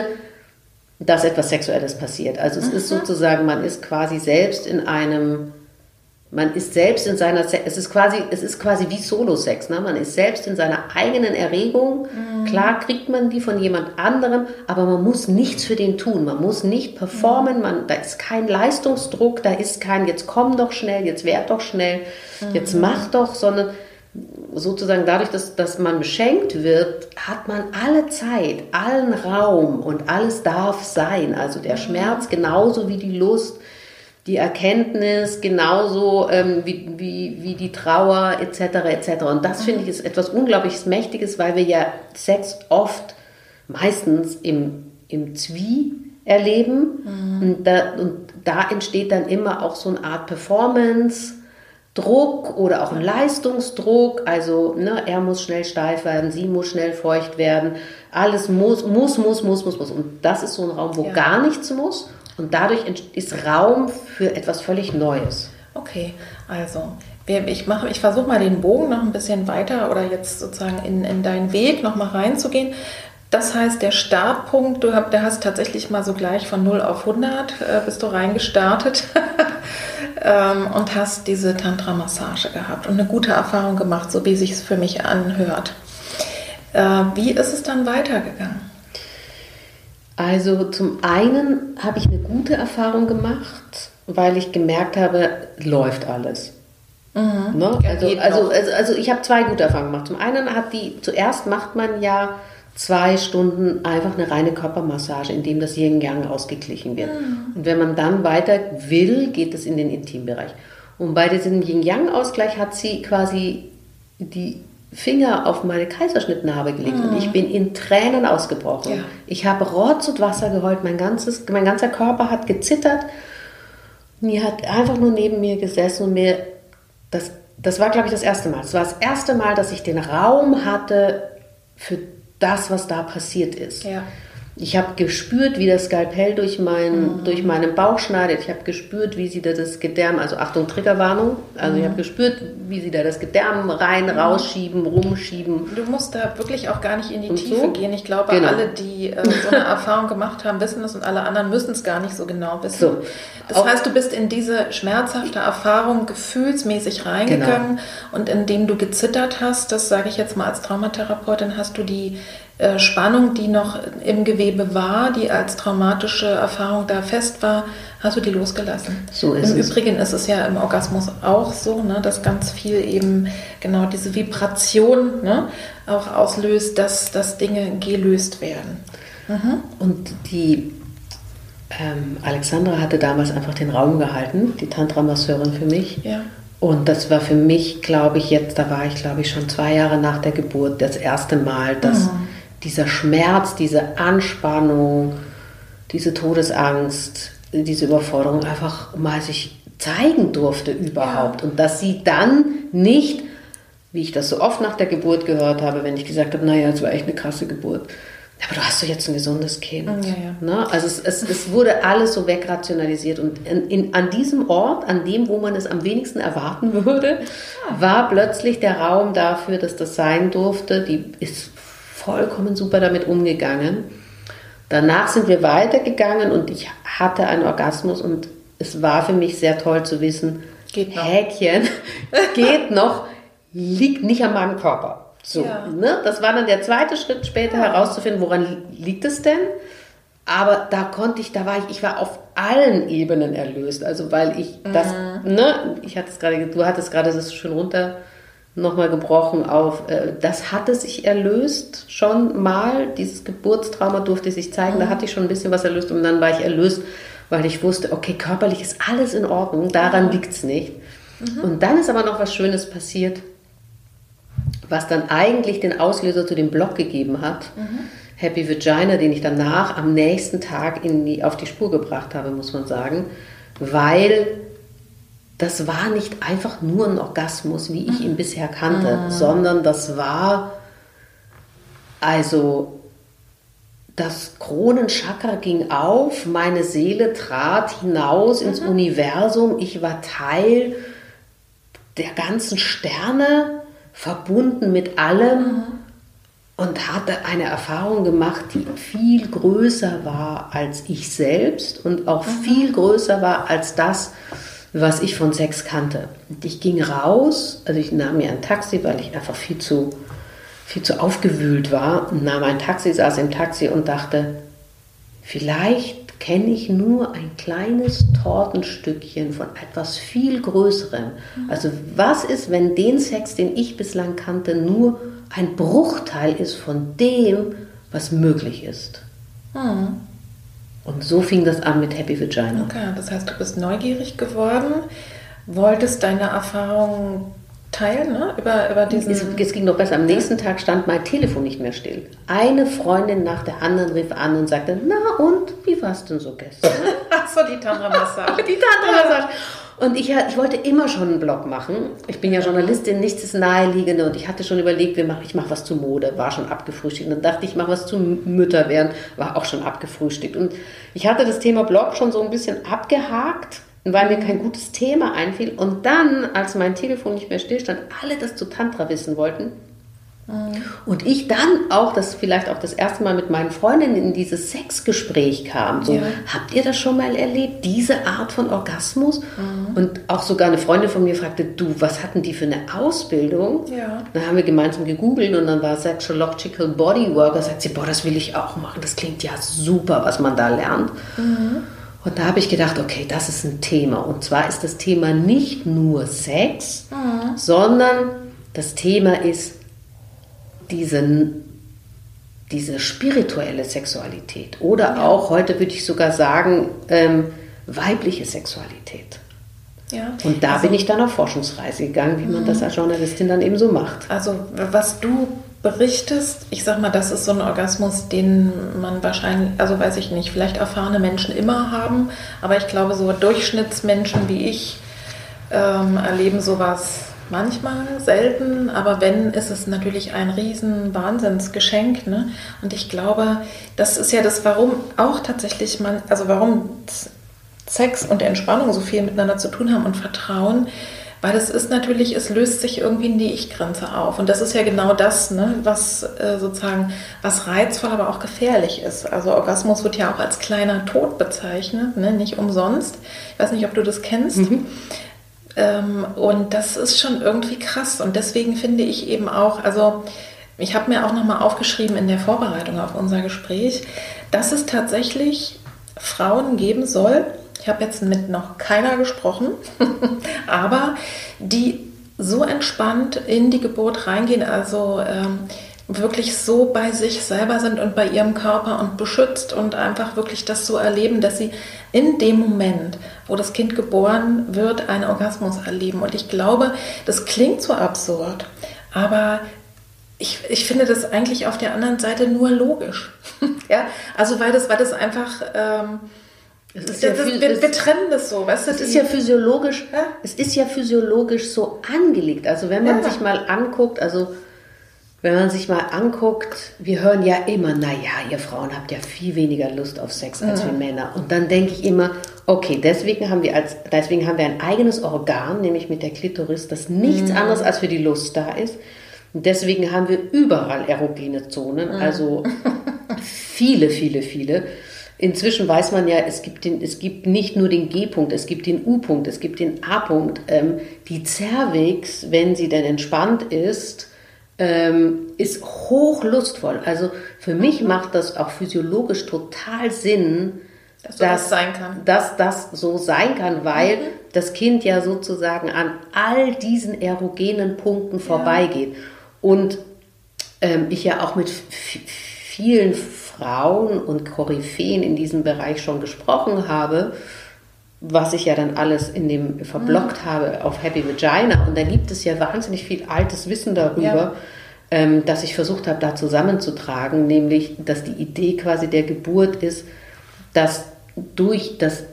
dass etwas Sexuelles passiert. Also es mhm. ist sozusagen, man ist quasi selbst in einem, man ist selbst in seiner, es ist quasi, es ist quasi wie Solo-Sex, ne? man ist selbst in seiner eigenen Erregung. Mhm. Klar kriegt man die von jemand anderem, aber man muss nichts für den tun. Man muss nicht performen, mhm. man, da ist kein Leistungsdruck, da ist kein, jetzt komm doch schnell, jetzt werd doch schnell, jetzt mhm. mach doch, sondern sozusagen dadurch, dass, dass man beschenkt wird, hat man alle Zeit, allen Raum und alles darf sein. Also der Schmerz genauso wie die Lust, die Erkenntnis genauso ähm, wie, wie, wie die Trauer etc. etc. Und das finde ich ist etwas unglaublich Mächtiges, weil wir ja Sex oft meistens im, im Zwie erleben. Mhm. Und, da, und da entsteht dann immer auch so eine Art Performance. Druck oder auch ein Leistungsdruck, also ne, er muss schnell steif werden, sie muss schnell feucht werden, alles muss, muss, muss, muss, muss, muss. Und das ist so ein Raum, wo ja. gar nichts muss und dadurch ist Raum für etwas völlig Neues. Okay, also ich, mache, ich versuche mal den Bogen noch ein bisschen weiter oder jetzt sozusagen in, in deinen Weg noch mal reinzugehen. Das heißt, der Startpunkt, du hast, hast tatsächlich mal so gleich von 0 auf 100 äh, bist du reingestartet ähm, und hast diese Tantra-Massage gehabt und eine gute Erfahrung gemacht, so wie sich es für mich anhört. Äh, wie ist es dann weitergegangen? Also zum einen habe ich eine gute Erfahrung gemacht, weil ich gemerkt habe, läuft alles. Mhm. Ne? Also, also, also, also ich habe zwei gute Erfahrungen gemacht. Zum einen hat die, zuerst macht man ja zwei Stunden einfach eine reine Körpermassage, in dem das Yin-Yang ausgeglichen wird. Mhm. Und wenn man dann weiter will, geht es in den Intimbereich. Und bei diesem Yin-Yang-Ausgleich hat sie quasi die Finger auf meine Kaiserschnittnarbe gelegt mhm. und ich bin in Tränen ausgebrochen. Ja. Ich habe Rotz und Wasser geheult, mein, ganzes, mein ganzer Körper hat gezittert. Die hat einfach nur neben mir gesessen und mir, das, das war glaube ich das erste Mal. Es war das erste Mal, dass ich den Raum hatte für das, was da passiert ist. Ja. Ich habe gespürt, wie das Skalpell durch, mein, mhm. durch meinen Bauch schneidet. Ich habe gespürt, wie sie da das Gedärm, also Achtung, Triggerwarnung, also mhm. ich habe gespürt, wie sie da das Gedärm rein, mhm. rausschieben, rumschieben. Du musst da wirklich auch gar nicht in die und Tiefe so? gehen. Ich glaube, genau. alle, die äh, so eine Erfahrung gemacht haben, wissen es und alle anderen müssen es gar nicht so genau wissen. So. Das auch heißt, du bist in diese schmerzhafte Erfahrung gefühlsmäßig reingegangen genau. und indem du gezittert hast, das sage ich jetzt mal als Traumatherapeutin, hast du die Spannung, die noch im Gewebe war, die als traumatische Erfahrung da fest war, hast du die losgelassen. So ist Im es. Übrigen ist es ja im Orgasmus auch so, ne, dass ganz viel eben genau diese Vibration ne, auch auslöst, dass, dass Dinge gelöst werden. Mhm. Und die ähm, Alexandra hatte damals einfach den Raum gehalten, die Tantra-Masseurin für mich. Ja. Und das war für mich, glaube ich, jetzt, da war ich, glaube ich, schon zwei Jahre nach der Geburt, das erste Mal, dass. Mhm dieser Schmerz, diese Anspannung, diese Todesangst, diese Überforderung einfach mal sich zeigen durfte überhaupt. Ja. Und dass sie dann nicht, wie ich das so oft nach der Geburt gehört habe, wenn ich gesagt habe, naja, es war echt eine krasse Geburt. Aber du hast doch jetzt ein gesundes Kind. Ja, ja. Ne? Also es, es, es, wurde alles so wegrationalisiert. Und in, in, an diesem Ort, an dem, wo man es am wenigsten erwarten würde, war plötzlich der Raum dafür, dass das sein durfte. Die ist vollkommen super damit umgegangen. Danach sind wir weitergegangen und ich hatte einen Orgasmus und es war für mich sehr toll zu wissen, geht noch. Häkchen, geht noch, liegt nicht an meinem Körper. So, ja. ne? Das war dann der zweite Schritt später ja. herauszufinden, woran liegt es denn? Aber da konnte ich, da war ich, ich war auf allen Ebenen erlöst. Also weil ich das, mhm. ne, ich hatte es gerade, du hattest gerade das schön runter nochmal gebrochen auf, äh, das hatte sich erlöst schon mal, dieses Geburtstrauma durfte sich zeigen, mhm. da hatte ich schon ein bisschen was erlöst und dann war ich erlöst, weil ich wusste, okay, körperlich ist alles in Ordnung, daran mhm. liegt es nicht. Mhm. Und dann ist aber noch was Schönes passiert, was dann eigentlich den Auslöser zu dem Blog gegeben hat. Mhm. Happy Vagina, den ich danach am nächsten Tag in die, auf die Spur gebracht habe, muss man sagen, weil das war nicht einfach nur ein Orgasmus, wie ich ihn bisher kannte, mhm. sondern das war also das Kronenchakra ging auf, meine Seele trat hinaus mhm. ins Universum, ich war Teil der ganzen Sterne, verbunden mit allem mhm. und hatte eine Erfahrung gemacht, die viel größer war als ich selbst und auch mhm. viel größer war als das, was ich von Sex kannte. Ich ging raus, also ich nahm mir ein Taxi, weil ich einfach viel zu, viel zu aufgewühlt war, nahm ein Taxi, saß im Taxi und dachte, vielleicht kenne ich nur ein kleines Tortenstückchen von etwas viel Größerem. Also was ist, wenn den Sex, den ich bislang kannte, nur ein Bruchteil ist von dem, was möglich ist? Mhm. Und so fing das an mit Happy Vagina. Okay, das heißt, du bist neugierig geworden, wolltest deine Erfahrungen teilen, ne? Über, über diesen. Es, es ging noch besser. Am nächsten Tag stand mein Telefon nicht mehr still. Eine Freundin nach der anderen rief an und sagte: Na und, wie war es denn so gestern? Achso, die Tantra-Massage. die Tantra-Massage. Und ich, ich wollte immer schon einen Blog machen. Ich bin ja Journalistin, nichts ist naheliegende und ich hatte schon überlegt, wir machen, ich mache was zu Mode, war schon abgefrühstückt. Und dann dachte ich, ich mache was zu Mütter werden, war auch schon abgefrühstückt. Und ich hatte das Thema Blog schon so ein bisschen abgehakt weil mir kein gutes Thema einfiel. Und dann, als mein Telefon nicht mehr stillstand, alle das zu Tantra wissen wollten. Mhm. Und ich dann auch, das vielleicht auch das erste Mal mit meinen Freundinnen in dieses Sexgespräch kam. So, ja. habt ihr das schon mal erlebt? Diese Art von Orgasmus? Mhm. Und auch sogar eine Freundin von mir fragte, du, was hatten die für eine Ausbildung? Ja. Dann haben wir gemeinsam gegoogelt und dann war Sexological Bodywork. Da sagt sie, boah, das will ich auch machen. Das klingt ja super, was man da lernt. Mhm. Und da habe ich gedacht, okay, das ist ein Thema. Und zwar ist das Thema nicht nur Sex, mhm. sondern das Thema ist diese, diese spirituelle Sexualität. Oder ja. auch, heute würde ich sogar sagen, ähm, weibliche Sexualität. Ja. Und da also, bin ich dann auf Forschungsreise gegangen, wie man mhm. das als Journalistin dann eben so macht. Also was du berichtest, ich sag mal, das ist so ein Orgasmus, den man wahrscheinlich, also weiß ich nicht, vielleicht erfahrene Menschen immer haben, aber ich glaube, so Durchschnittsmenschen wie ich ähm, erleben sowas manchmal, selten, aber wenn, ist es natürlich ein riesen Wahnsinnsgeschenk. Ne? Und ich glaube, das ist ja das, warum auch tatsächlich man, also warum Sex und Entspannung so viel miteinander zu tun haben und Vertrauen, weil es ist natürlich, es löst sich irgendwie die Ich-Grenze auf. Und das ist ja genau das, ne, was äh, sozusagen, was reizvoll, aber auch gefährlich ist. Also Orgasmus wird ja auch als kleiner Tod bezeichnet, ne, nicht umsonst. Ich weiß nicht, ob du das kennst. Mhm. Ähm, und das ist schon irgendwie krass. Und deswegen finde ich eben auch, also ich habe mir auch nochmal aufgeschrieben in der Vorbereitung auf unser Gespräch, dass es tatsächlich Frauen geben soll, ich habe jetzt mit noch keiner gesprochen, aber die so entspannt in die Geburt reingehen, also ähm, wirklich so bei sich selber sind und bei ihrem Körper und beschützt und einfach wirklich das so erleben, dass sie in dem Moment, wo das Kind geboren wird, einen Orgasmus erleben. Und ich glaube, das klingt so absurd, aber ich, ich finde das eigentlich auf der anderen Seite nur logisch. ja, also weil das, weil das einfach ähm, es ist das, ja das, wir, wir, trennen das so, weißt du? Es ist ja physiologisch, ja? es ist ja physiologisch so angelegt. Also wenn man ja. sich mal anguckt, also wenn man sich mal anguckt, wir hören ja immer, naja, ihr Frauen habt ja viel weniger Lust auf Sex als wir Männer. Und dann denke ich immer, okay, deswegen haben wir als, deswegen haben wir ein eigenes Organ, nämlich mit der Klitoris, das nichts mhm. anderes als für die Lust da ist. Und deswegen haben wir überall erogene Zonen, mhm. also viele, viele, viele. Inzwischen weiß man ja, es gibt, den, es gibt nicht nur den G-Punkt, es gibt den U-Punkt, es gibt den A-Punkt. Ähm, die Cervix, wenn sie denn entspannt ist, ähm, ist hochlustvoll. Also für mich macht das auch physiologisch total Sinn, dass, dass, das sein kann. dass das so sein kann, weil mhm. das Kind ja sozusagen an all diesen erogenen Punkten ja. vorbeigeht. Und ähm, ich ja auch mit vielen Frauen und Koryphäen in diesem Bereich schon gesprochen habe, was ich ja dann alles in dem verblockt mhm. habe auf Happy Vagina. Und da gibt es ja wahnsinnig viel altes Wissen darüber, ja. ähm, dass ich versucht habe, da zusammenzutragen, nämlich, dass die Idee quasi der Geburt ist, dass durch das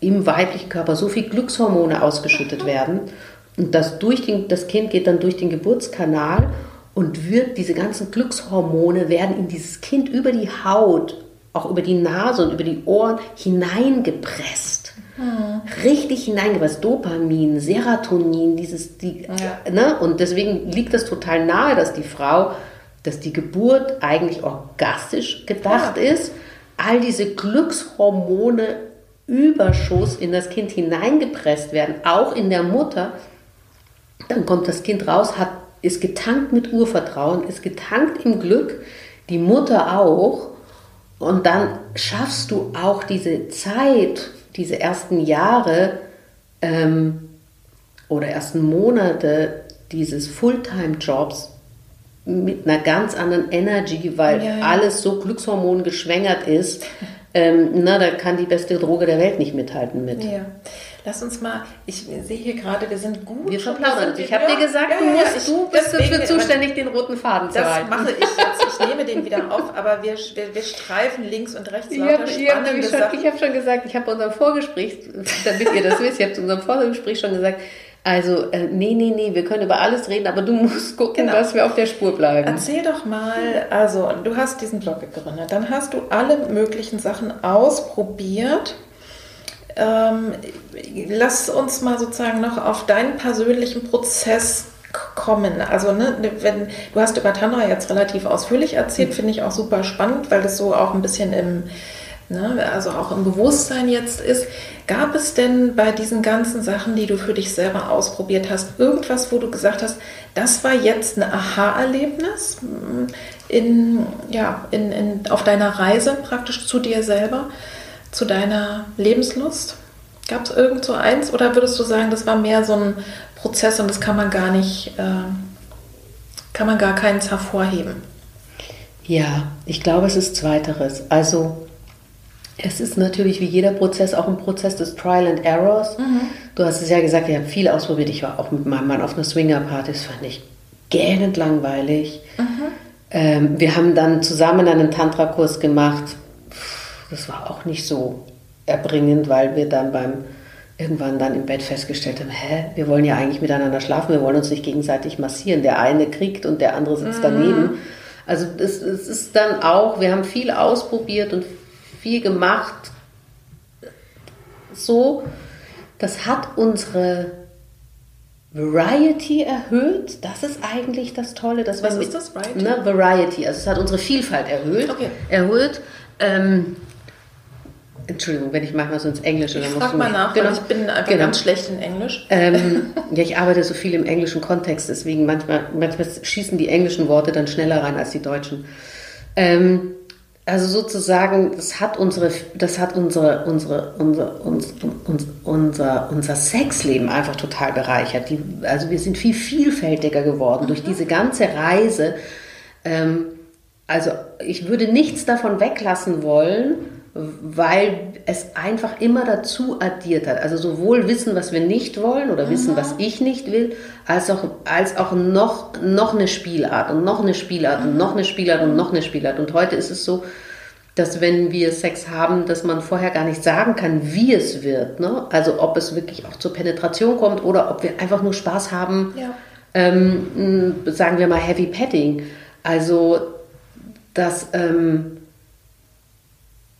im weiblichen Körper so viel Glückshormone ausgeschüttet werden und dass durch den, das Kind geht dann durch den Geburtskanal und wird, diese ganzen Glückshormone werden in dieses Kind über die Haut, auch über die Nase und über die Ohren hineingepresst. Mhm. Richtig hineingepresst. Dopamin, Serotonin, dieses, die, ja. ne? Und deswegen liegt das total nahe, dass die Frau, dass die Geburt eigentlich orgastisch gedacht ja. ist. All diese Glückshormone Überschuss in das Kind hineingepresst werden, auch in der Mutter, dann kommt das Kind raus, hat ist getankt mit Urvertrauen, ist getankt im Glück, die Mutter auch. Und dann schaffst du auch diese Zeit, diese ersten Jahre ähm, oder ersten Monate dieses Fulltime-Jobs mit einer ganz anderen Energy, weil ja, ja. alles so Glückshormon geschwängert ist, ähm, na, da kann die beste Droge der Welt nicht mithalten mit. Ja. Lass uns mal, ich sehe hier gerade, wir sind gut. Wir verplaudern. Ich habe dir gesagt, ja, du, musst, ich, du bist dafür zuständig, den roten Faden zu halten. Das mache ich jetzt. Ich nehme den wieder auf, aber wir, wir, wir streifen links und rechts ich lauter hab, spannende ich habe hab schon gesagt, ich habe unserem Vorgespräch, damit ihr das wisst, ich habe zu unserem Vorgespräch schon gesagt, also, äh, nee, nee, nee, wir können über alles reden, aber du musst gucken, genau. dass wir auf der Spur bleiben. Erzähl doch mal, also, du hast diesen Blog gegründet, dann hast du alle möglichen Sachen ausprobiert. Ähm, lass uns mal sozusagen noch auf deinen persönlichen Prozess kommen. Also, ne, wenn du hast über Tantra jetzt relativ ausführlich erzählt, mhm. finde ich auch super spannend, weil das so auch ein bisschen im ne, also auch im Bewusstsein jetzt ist. Gab es denn bei diesen ganzen Sachen, die du für dich selber ausprobiert hast, irgendwas, wo du gesagt hast, das war jetzt ein Aha-Erlebnis in, ja, in, in, auf deiner Reise praktisch zu dir selber, zu deiner Lebenslust? Gab es irgend so eins oder würdest du sagen, das war mehr so ein Prozess und das kann man gar nicht, äh, kann man gar keins hervorheben? Ja, ich glaube, es ist zweiteres. Also es ist natürlich wie jeder Prozess auch ein Prozess des Trial and Errors. Mhm. Du hast es ja gesagt, ich habe viel ausprobiert. Ich war auch mit meinem Mann auf einer Swinger-Party. Das fand ich gähnend langweilig. Mhm. Ähm, wir haben dann zusammen einen Tantra-Kurs gemacht. Das war auch nicht so erbringend, weil wir dann beim irgendwann dann im Bett festgestellt haben, hä, wir wollen ja eigentlich miteinander schlafen, wir wollen uns nicht gegenseitig massieren. Der eine kriegt und der andere sitzt mhm. daneben. Also es, es ist dann auch, wir haben viel ausprobiert und viel gemacht. So, das hat unsere Variety erhöht. Das ist eigentlich das Tolle. Das Was ist das? Variety? Ne, Variety. Also es hat unsere Vielfalt erhöht. Okay. Erhöht. Ähm, Entschuldigung, wenn ich manchmal so ins Englische. Ich frage mal nach, genau, ich bin einfach genau. ganz schlecht in Englisch. Ähm, ja, ich arbeite so viel im englischen Kontext, deswegen manchmal, manchmal schießen die englischen Worte dann schneller rein als die deutschen. Ähm, also sozusagen, das hat unsere, das hat unsere, unsere, unser, uns, uns, unser, unser Sexleben einfach total bereichert. Die, also wir sind viel vielfältiger geworden mhm. durch diese ganze Reise. Ähm, also ich würde nichts davon weglassen wollen, weil es einfach immer dazu addiert hat. Also sowohl wissen, was wir nicht wollen oder wissen, was mhm. ich nicht will, als auch, als auch noch, noch eine Spielart und noch eine Spielart und noch eine Spielart und noch eine Spielart. Und heute ist es so, dass wenn wir Sex haben, dass man vorher gar nicht sagen kann, wie es wird. Ne? Also ob es wirklich auch zur Penetration kommt oder ob wir einfach nur Spaß haben, ja. ähm, sagen wir mal Heavy Petting. Also dass ähm,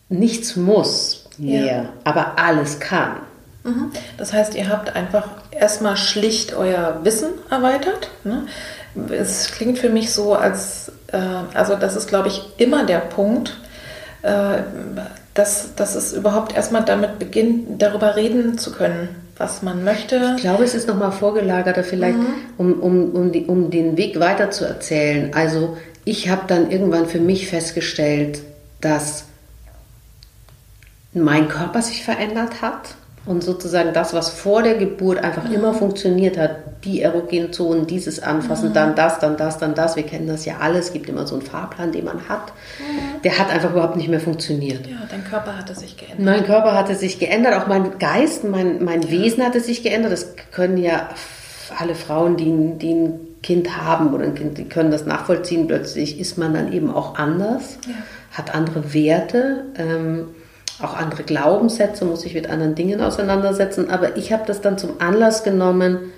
nichts muss mehr, ja. aber alles kann. Mhm. Das heißt, ihr habt einfach erstmal schlicht euer Wissen erweitert. Ne? Es klingt für mich so, als, äh, also das ist, glaube ich, immer der Punkt, äh, dass, dass es überhaupt erstmal damit beginnt, darüber reden zu können, was man möchte. Ich glaube, es ist nochmal vorgelagerter vielleicht, mhm. um, um, um, die, um den Weg weiter zu erzählen. Also ich habe dann irgendwann für mich festgestellt, dass mein Körper sich verändert hat und sozusagen das, was vor der Geburt einfach mhm. immer funktioniert hat, die erogenen Zonen, dieses Anfassen, mhm. dann das, dann das, dann das, wir kennen das ja alles, es gibt immer so einen Fahrplan, den man hat, mhm. der hat einfach überhaupt nicht mehr funktioniert. Ja, dein Körper hatte sich geändert. Mein Körper hatte sich geändert, auch mein Geist, mein, mein ja. Wesen hatte sich geändert. Das können ja alle Frauen, die, die ein Kind haben oder ein Kind, die können das nachvollziehen. Plötzlich ist man dann eben auch anders, ja. hat andere Werte. Ähm, auch andere Glaubenssätze, muss sich mit anderen Dingen auseinandersetzen. Aber ich habe das dann zum Anlass genommen,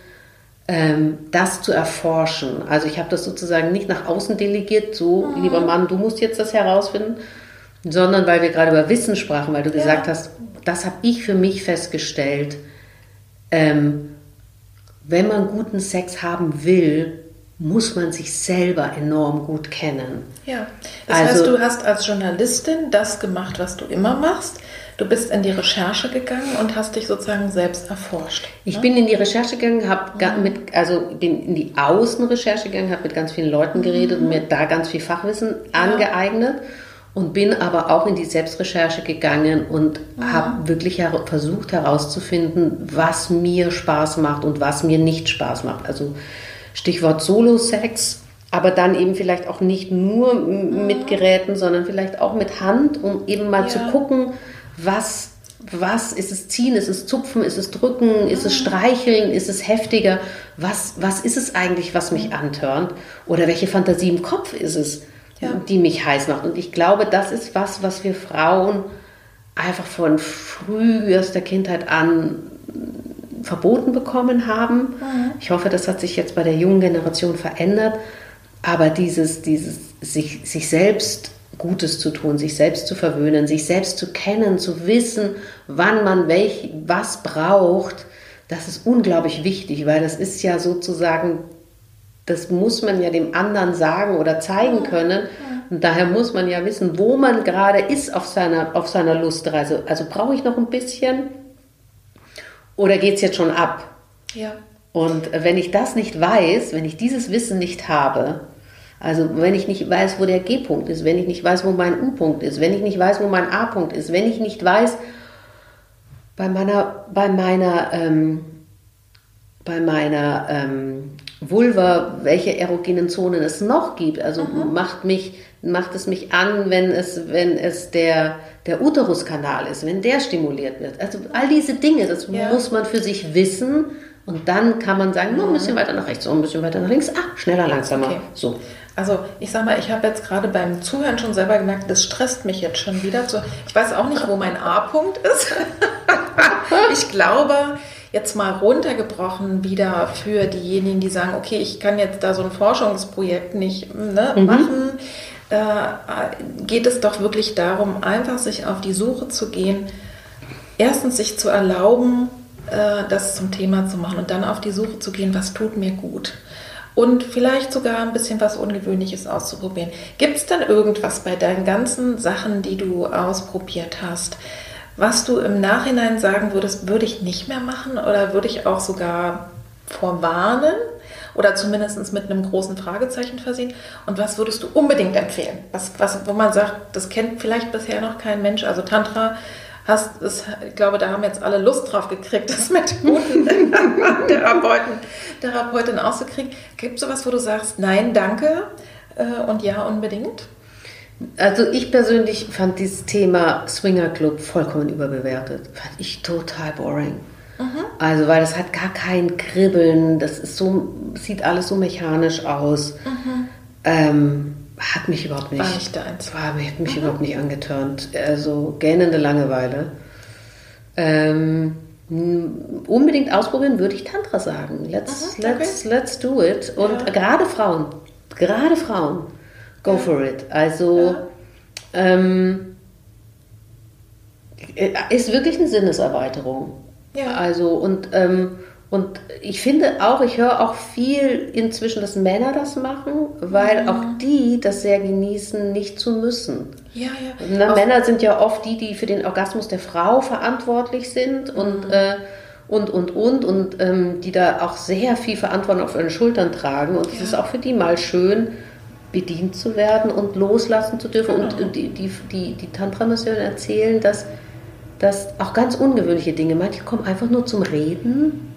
ähm, das zu erforschen. Also ich habe das sozusagen nicht nach außen delegiert, so, mhm. lieber Mann, du musst jetzt das herausfinden, sondern weil wir gerade über Wissen sprachen, weil du ja. gesagt hast, das habe ich für mich festgestellt. Ähm, wenn man guten Sex haben will, muss man sich selber enorm gut kennen. Ja, das also, heißt, du hast als Journalistin das gemacht, was du immer machst. Du bist in die Recherche gegangen und hast dich sozusagen selbst erforscht. Ich ne? bin in die Recherche gegangen, habe mhm. mit, also bin in die Außenrecherche gegangen, habe mit ganz vielen Leuten geredet mhm. und mir da ganz viel Fachwissen ja. angeeignet und bin aber auch in die Selbstrecherche gegangen und mhm. habe wirklich her versucht herauszufinden, was mir Spaß macht und was mir nicht Spaß macht. Also Stichwort Solo-Sex. aber dann eben vielleicht auch nicht nur mit Geräten, sondern vielleicht auch mit Hand, um eben mal ja. zu gucken, was, was ist es ziehen, ist es zupfen, ist es drücken, ist es streicheln, ist es heftiger, was, was ist es eigentlich, was mich antörnt oder welche Fantasie im Kopf ist es, ja. die mich heiß macht. Und ich glaube, das ist was, was wir Frauen einfach von frühester Kindheit an verboten bekommen haben. Mhm. Ich hoffe, das hat sich jetzt bei der jungen Generation verändert. Aber dieses, dieses sich, sich selbst Gutes zu tun, sich selbst zu verwöhnen, sich selbst zu kennen, zu wissen, wann man welch, was braucht, das ist unglaublich wichtig, weil das ist ja sozusagen, das muss man ja dem anderen sagen oder zeigen können. Und daher muss man ja wissen, wo man gerade ist auf seiner, auf seiner Lustreise. Also brauche ich noch ein bisschen oder geht es jetzt schon ab? Ja. Und wenn ich das nicht weiß, wenn ich dieses Wissen nicht habe, also wenn ich nicht weiß, wo der G-Punkt ist, wenn ich nicht weiß, wo mein U-Punkt ist, wenn ich nicht weiß, wo mein A-Punkt ist, wenn ich nicht weiß, bei meiner, bei meiner, ähm, bei meiner ähm, Vulva, welche erogenen Zonen es noch gibt. Also mhm. macht, mich, macht es mich an, wenn es, wenn es der, der Uteruskanal ist, wenn der stimuliert wird. Also all diese Dinge, das ja. muss man für sich wissen. Und dann kann man sagen, nur ein bisschen weiter nach rechts, so ein bisschen weiter nach links, ah, schneller, langsamer. Okay. So. Also ich sag mal, ich habe jetzt gerade beim Zuhören schon selber gemerkt, das stresst mich jetzt schon wieder. Ich weiß auch nicht, wo mein A-Punkt ist. ich glaube, jetzt mal runtergebrochen wieder für diejenigen, die sagen, okay, ich kann jetzt da so ein Forschungsprojekt nicht ne, mhm. machen, äh, geht es doch wirklich darum, einfach sich auf die Suche zu gehen, erstens sich zu erlauben, äh, das zum Thema zu machen und dann auf die Suche zu gehen, was tut mir gut und vielleicht sogar ein bisschen was Ungewöhnliches auszuprobieren. Gibt es denn irgendwas bei deinen ganzen Sachen, die du ausprobiert hast, was du im Nachhinein sagen würdest, würde ich nicht mehr machen oder würde ich auch sogar vorwarnen oder zumindest mit einem großen Fragezeichen versehen? Und was würdest du unbedingt empfehlen? Was, was, wo man sagt, das kennt vielleicht bisher noch kein Mensch, also Tantra hast, das, ich glaube, da haben jetzt alle Lust drauf gekriegt, das mit guten Therapeuten, Therapeutin auszukriegen. Gibt es sowas, wo du sagst, nein, danke äh, und ja, unbedingt? Also ich persönlich fand dieses Thema Swinger Club vollkommen überbewertet. Fand ich total boring. Mhm. Also weil das hat gar kein Kribbeln, das ist so, sieht alles so mechanisch aus. Ähm, hat mich überhaupt nicht. War nicht deins. War, hat mich mhm. überhaupt nicht angetörnt. Also gähnende Langeweile. Ähm, unbedingt ausprobieren würde ich Tantra sagen. Let's, okay. let's, let's do it. Und ja. gerade Frauen, gerade Frauen, go ja. for it. Also ja. ähm, äh, ist wirklich eine Sinneserweiterung. Ja. Also und ähm, und ich finde auch, ich höre auch viel inzwischen, dass Männer das machen, weil ja. auch die das sehr genießen, nicht zu müssen. Ja, ja. Na, Männer sind ja oft die, die für den Orgasmus der Frau verantwortlich sind und, mhm. äh, und, und, und, und ähm, die da auch sehr viel Verantwortung auf ihren Schultern tragen. Und es ja. ist auch für die mal schön, bedient zu werden und loslassen zu dürfen. Genau. Und die, die, die, die Tantra-Missionen erzählen, dass dass auch ganz ungewöhnliche Dinge, manche kommen einfach nur zum Reden,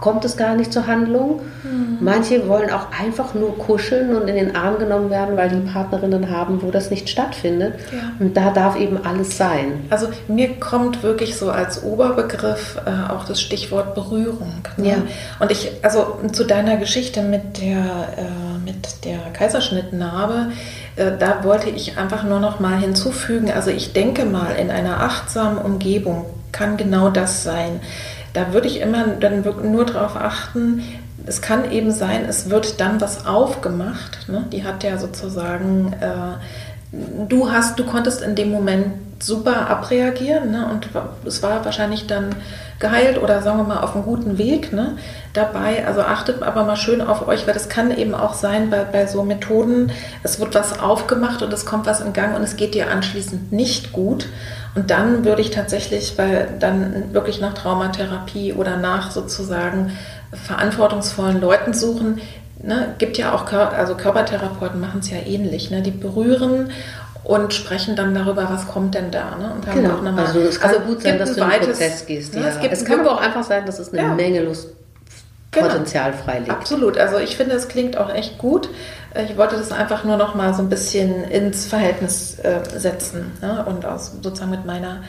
kommt es gar nicht zur Handlung. Mhm. Manche wollen auch einfach nur kuscheln und in den Arm genommen werden, weil die Partnerinnen haben, wo das nicht stattfindet. Ja. Und da darf eben alles sein. Also mir kommt wirklich so als Oberbegriff äh, auch das Stichwort Berührung. Ne? Ja. Und ich, also zu deiner Geschichte mit der, äh, mit der Kaiserschnittnarbe, da wollte ich einfach nur noch mal hinzufügen, also ich denke mal, in einer achtsamen Umgebung kann genau das sein. Da würde ich immer dann nur darauf achten, es kann eben sein, es wird dann was aufgemacht. Ne? Die hat ja sozusagen, äh, du hast, du konntest in dem Moment super abreagieren ne? und es war wahrscheinlich dann geheilt oder sagen wir mal auf einem guten Weg ne, dabei. Also achtet aber mal schön auf euch, weil das kann eben auch sein bei, bei so Methoden, es wird was aufgemacht und es kommt was in Gang und es geht dir anschließend nicht gut. Und dann würde ich tatsächlich bei, dann wirklich nach Traumatherapie oder nach sozusagen verantwortungsvollen Leuten suchen. Ne, gibt ja auch, also Körpertherapeuten machen es ja ähnlich. Ne? Die berühren und sprechen dann darüber, was kommt denn da. Ne? Und dann genau. Mal, also es kann also gut sein, dass du in den Prozess gehst. Ja, ja. Es, es kann aber auch einfach sein, dass es eine ja. Menge Lust genau. Potenzial freilegt. Absolut. Also ich finde, es klingt auch echt gut. Ich wollte das einfach nur noch mal so ein bisschen ins Verhältnis äh, setzen ne? und aus, sozusagen mit meiner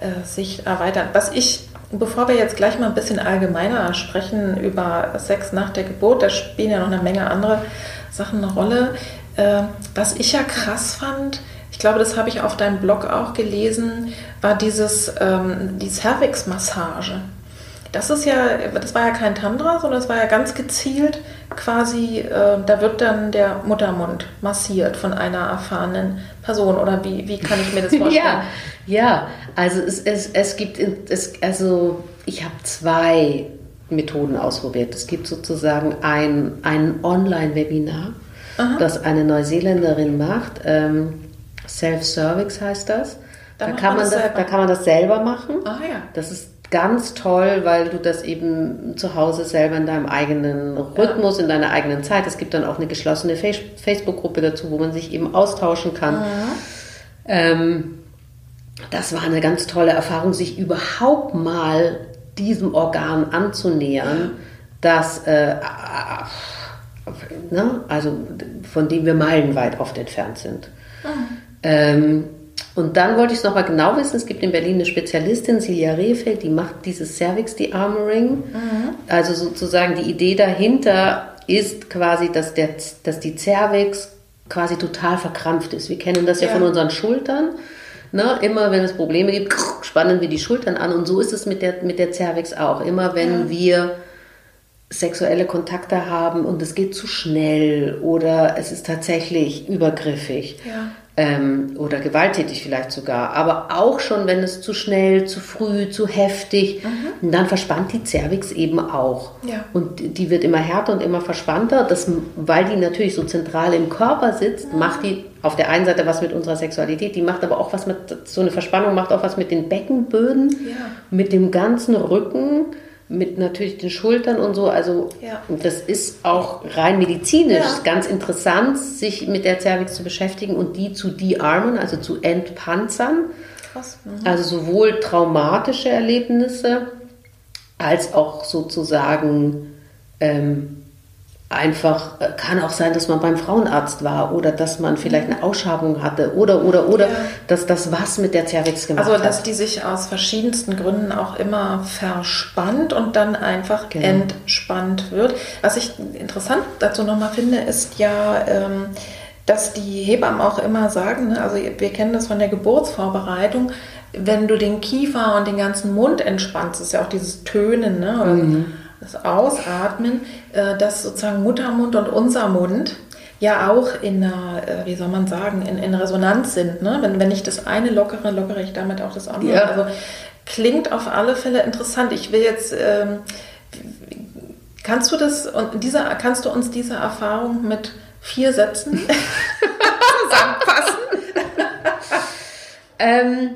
äh, Sicht erweitern. Was ich, bevor wir jetzt gleich mal ein bisschen allgemeiner sprechen über Sex nach der Geburt, da spielen ja noch eine Menge andere Sachen eine Rolle. Äh, was ich ja krass fand, ich glaube, das habe ich auf deinem Blog auch gelesen, war dieses, ähm, die Cervix-Massage. Das ist ja, das war ja kein Tantra, sondern es war ja ganz gezielt quasi, äh, da wird dann der Muttermund massiert von einer erfahrenen Person oder wie, wie kann ich mir das vorstellen? ja, ja, also es, es, es gibt, es, also ich habe zwei Methoden ausprobiert. Es gibt sozusagen ein, ein Online-Webinar, das eine Neuseeländerin macht. Ähm, Self-Service heißt das. Da, da kann man das, da kann man das selber machen. Ah, ja. Das ist ganz toll, weil du das eben zu Hause selber in deinem eigenen Rhythmus, ja. in deiner eigenen Zeit. Es gibt dann auch eine geschlossene Facebook-Gruppe dazu, wo man sich eben austauschen kann. Ja. Ähm, das war eine ganz tolle Erfahrung, sich überhaupt mal diesem Organ anzunähern, das äh, ne, also von dem wir meilenweit oft entfernt sind. Mhm. Ähm, und dann wollte ich es nochmal genau wissen. Es gibt in Berlin eine Spezialistin, Silja Rehfeld, die macht dieses Cervix De-Armoring. Mhm. Also sozusagen die Idee dahinter ist quasi, dass, der, dass die Cervix quasi total verkrampft ist. Wir kennen das ja, ja von unseren Schultern. Ne? Immer wenn es Probleme gibt, spannen wir die Schultern an. Und so ist es mit der, mit der Cervix auch. Immer wenn ja. wir sexuelle Kontakte haben und es geht zu schnell oder es ist tatsächlich übergriffig, ja ähm, oder gewalttätig vielleicht sogar, aber auch schon, wenn es zu schnell, zu früh, zu heftig, mhm. dann verspannt die Cervix eben auch. Ja. Und die wird immer härter und immer verspannter, das, weil die natürlich so zentral im Körper sitzt, mhm. macht die auf der einen Seite was mit unserer Sexualität, die macht aber auch was mit, so eine Verspannung macht auch was mit den Beckenböden, ja. mit dem ganzen Rücken mit natürlich den Schultern und so. Also ja. das ist auch rein medizinisch ja. ganz interessant, sich mit der Cervix zu beschäftigen und die zu de-armen, also zu entpanzern. Krass. Mhm. Also sowohl traumatische Erlebnisse als auch sozusagen ähm, einfach, äh, kann auch sein, dass man beim Frauenarzt war oder dass man vielleicht eine Ausschabung hatte oder, oder, oder, ja. dass das was mit der Cervix gemacht hat. Also, dass hat. die sich aus verschiedensten Gründen auch immer verspannt und dann einfach genau. entspannt wird. Was ich interessant dazu nochmal finde, ist ja, ähm, dass die Hebammen auch immer sagen, ne, also wir kennen das von der Geburtsvorbereitung, wenn du den Kiefer und den ganzen Mund entspannst, ist ja auch dieses Tönen, ne? Mhm das Ausatmen, äh, dass sozusagen Muttermund und unser Mund ja auch in einer, äh, wie soll man sagen, in, in Resonanz sind. Ne? Wenn, wenn ich das eine lockere, lockere ich damit auch das andere. Ja. Also klingt auf alle Fälle interessant. Ich will jetzt, ähm, kannst du das und diese, kannst du uns diese Erfahrung mit vier Sätzen zusammenfassen? ähm,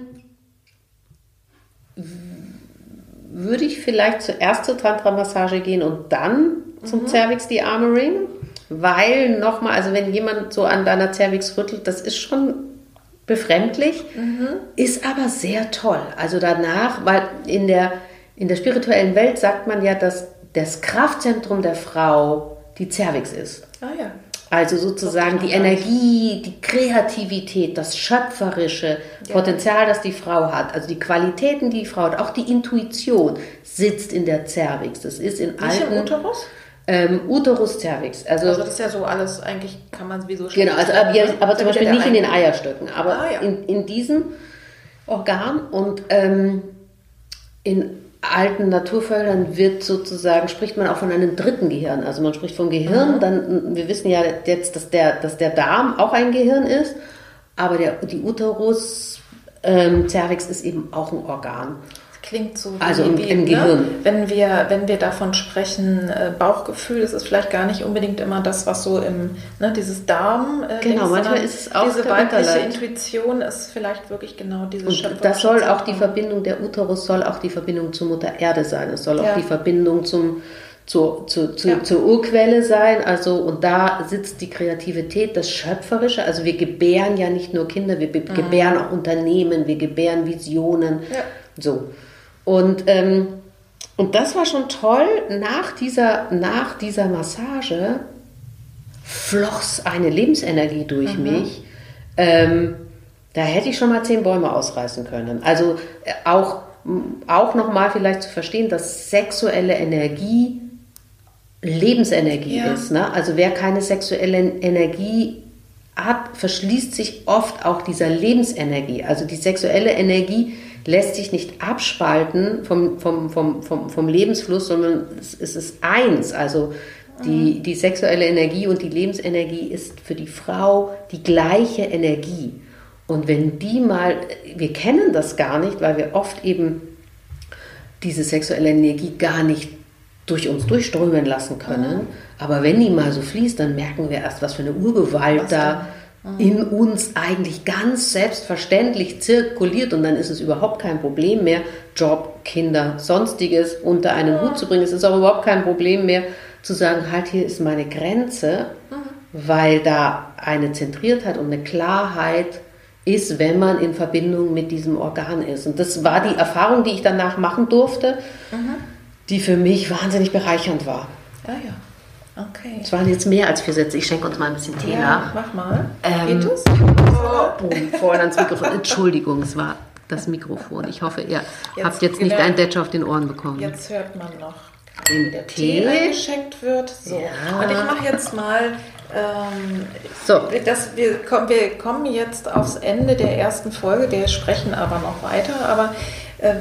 würde ich vielleicht zuerst zur Tantra-Massage gehen und dann zum mhm. Cervix De-Armoring, weil nochmal, also wenn jemand so an deiner Cervix rüttelt, das ist schon befremdlich, mhm. ist aber sehr toll. Also danach, weil in der, in der spirituellen Welt sagt man ja, dass das Kraftzentrum der Frau die Cervix ist. Ah ja. Also sozusagen die Energie, die Kreativität, das schöpferische ja. Potenzial, das die Frau hat, also die Qualitäten, die die Frau hat, auch die Intuition sitzt in der Cervix. Das ist in Nicht alten... Im Uterus? Ähm, Uterus cervix. Also, also das ist ja so alles, eigentlich kann man es wie so Genau, also, aber, aber zum Beispiel nicht in den Eierstöcken, aber ah, ja. in, in diesem Organ und ähm, in alten Naturvölkern wird sozusagen, spricht man auch von einem dritten Gehirn. Also man spricht vom Gehirn, mhm. dann, wir wissen ja jetzt, dass der, dass der Darm auch ein Gehirn ist, aber der, die Uterus ähm, Cervix ist eben auch ein Organ klingt so wie, also im, wie, im ne? Gehirn. Wenn wir, wenn wir davon sprechen, äh, Bauchgefühl, das ist vielleicht gar nicht unbedingt immer das, was so im, ne, dieses Darm. Äh, genau, Dings, manchmal ist es auch diese weibliche Intuition ist vielleicht wirklich genau dieses Und das soll auch die Verbindung, der Uterus soll auch die Verbindung zur Mutter Erde sein. Es soll auch ja. die Verbindung zum zu, zu, zu, ja. zur Urquelle sein. Also, und da sitzt die Kreativität, das Schöpferische. Also wir gebären ja nicht nur Kinder, wir mhm. gebären auch Unternehmen, wir gebären Visionen. Ja. So. Und ähm, Und das war schon toll. Nach dieser, nach dieser Massage floss eine Lebensenergie durch mhm. mich. Ähm, da hätte ich schon mal zehn Bäume ausreißen können. Also äh, auch, auch nochmal vielleicht zu verstehen, dass sexuelle Energie Lebensenergie ja. ist. Ne? Also wer keine sexuelle Energie hat, verschließt sich oft auch dieser Lebensenergie. Also die sexuelle Energie lässt sich nicht abspalten vom, vom, vom, vom, vom Lebensfluss, sondern es, es ist eins. Also die, mhm. die sexuelle Energie und die Lebensenergie ist für die Frau die gleiche Energie. Und wenn die mal, wir kennen das gar nicht, weil wir oft eben diese sexuelle Energie gar nicht durch uns durchströmen lassen können. Mhm. Aber wenn die mal so fließt, dann merken wir erst, was für eine Urgewalt da. In uns eigentlich ganz selbstverständlich zirkuliert und dann ist es überhaupt kein Problem mehr, Job, Kinder, sonstiges unter einen Hut zu bringen. Es ist auch überhaupt kein Problem mehr zu sagen, halt hier ist meine Grenze, weil da eine Zentriertheit und eine Klarheit ist, wenn man in Verbindung mit diesem Organ ist. Und das war die Erfahrung, die ich danach machen durfte. Mhm die für mich wahnsinnig bereichernd war. Ja, ja. Okay. Es waren jetzt mehr als vier Sätze. Ich schenke uns mal ein bisschen Tee ja, nach. Mach mal. Ähm, Geht es? Oh, vorhin ans Mikrofon. Entschuldigung, es war das Mikrofon. Ich hoffe, ihr jetzt, habt jetzt nicht einen Dätscher auf den Ohren bekommen. Jetzt hört man noch, wie der Tee, Tee eingeschenkt wird. So. Ja. Und ich mache jetzt mal. Ähm, so. Das, wir, kommen, wir kommen jetzt aufs Ende der ersten Folge. Wir sprechen aber noch weiter. Aber äh,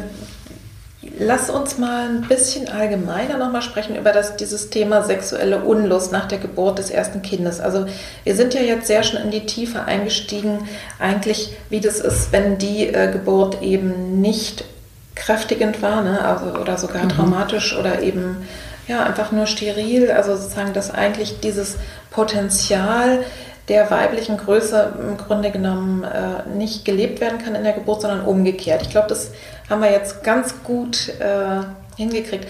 Lass uns mal ein bisschen allgemeiner nochmal sprechen über das, dieses Thema sexuelle Unlust nach der Geburt des ersten Kindes. Also wir sind ja jetzt sehr schon in die Tiefe eingestiegen, eigentlich wie das ist, wenn die äh, Geburt eben nicht kräftigend war ne? also, oder sogar mhm. traumatisch oder eben ja, einfach nur steril. Also sozusagen, dass eigentlich dieses Potenzial der weiblichen Größe im Grunde genommen äh, nicht gelebt werden kann in der Geburt, sondern umgekehrt. Ich glaube, das haben wir jetzt ganz gut äh, hingekriegt.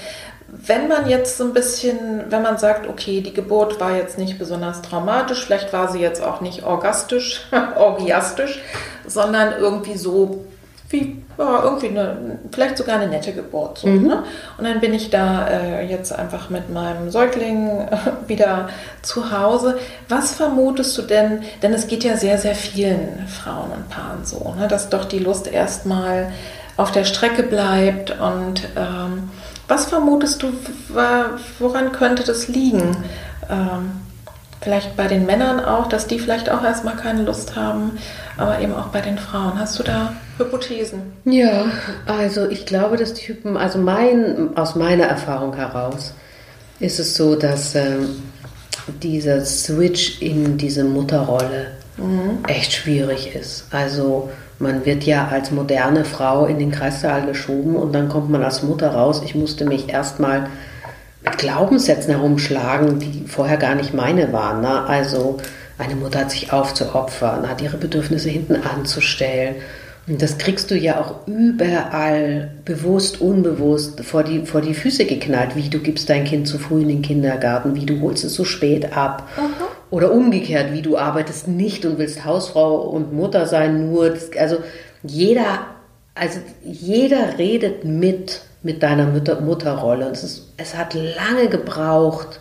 Wenn man jetzt so ein bisschen, wenn man sagt, okay, die Geburt war jetzt nicht besonders traumatisch, vielleicht war sie jetzt auch nicht orgastisch, orgiastisch, sondern irgendwie so wie ja, irgendwie eine, vielleicht sogar eine nette Geburt. So, mhm. ne? Und dann bin ich da äh, jetzt einfach mit meinem Säugling äh, wieder zu Hause. Was vermutest du denn, denn es geht ja sehr, sehr vielen Frauen und Paaren so, ne? dass doch die Lust erstmal auf der Strecke bleibt und ähm, was vermutest du, woran könnte das liegen? Ähm, vielleicht bei den Männern auch, dass die vielleicht auch erstmal keine Lust haben, aber eben auch bei den Frauen. Hast du da Hypothesen? Ja, also ich glaube, dass die Hypen, also mein, aus meiner Erfahrung heraus, ist es so, dass ähm, dieser Switch in diese Mutterrolle mhm. echt schwierig ist. Also man wird ja als moderne Frau in den Kreissaal geschoben und dann kommt man als Mutter raus. Ich musste mich erstmal Glaubenssätzen herumschlagen, die vorher gar nicht meine waren. Ne? Also eine Mutter hat sich aufzuopfern, hat ihre Bedürfnisse hinten anzustellen. Und das kriegst du ja auch überall bewusst, unbewusst vor die, vor die Füße geknallt. Wie du gibst dein Kind zu früh in den Kindergarten, wie du holst es so spät ab. Aha. Oder umgekehrt, wie du arbeitest nicht und willst Hausfrau und Mutter sein, nur. Das, also jeder, also jeder redet mit mit deiner Mutter, Mutterrolle. Und es, ist, es hat lange gebraucht,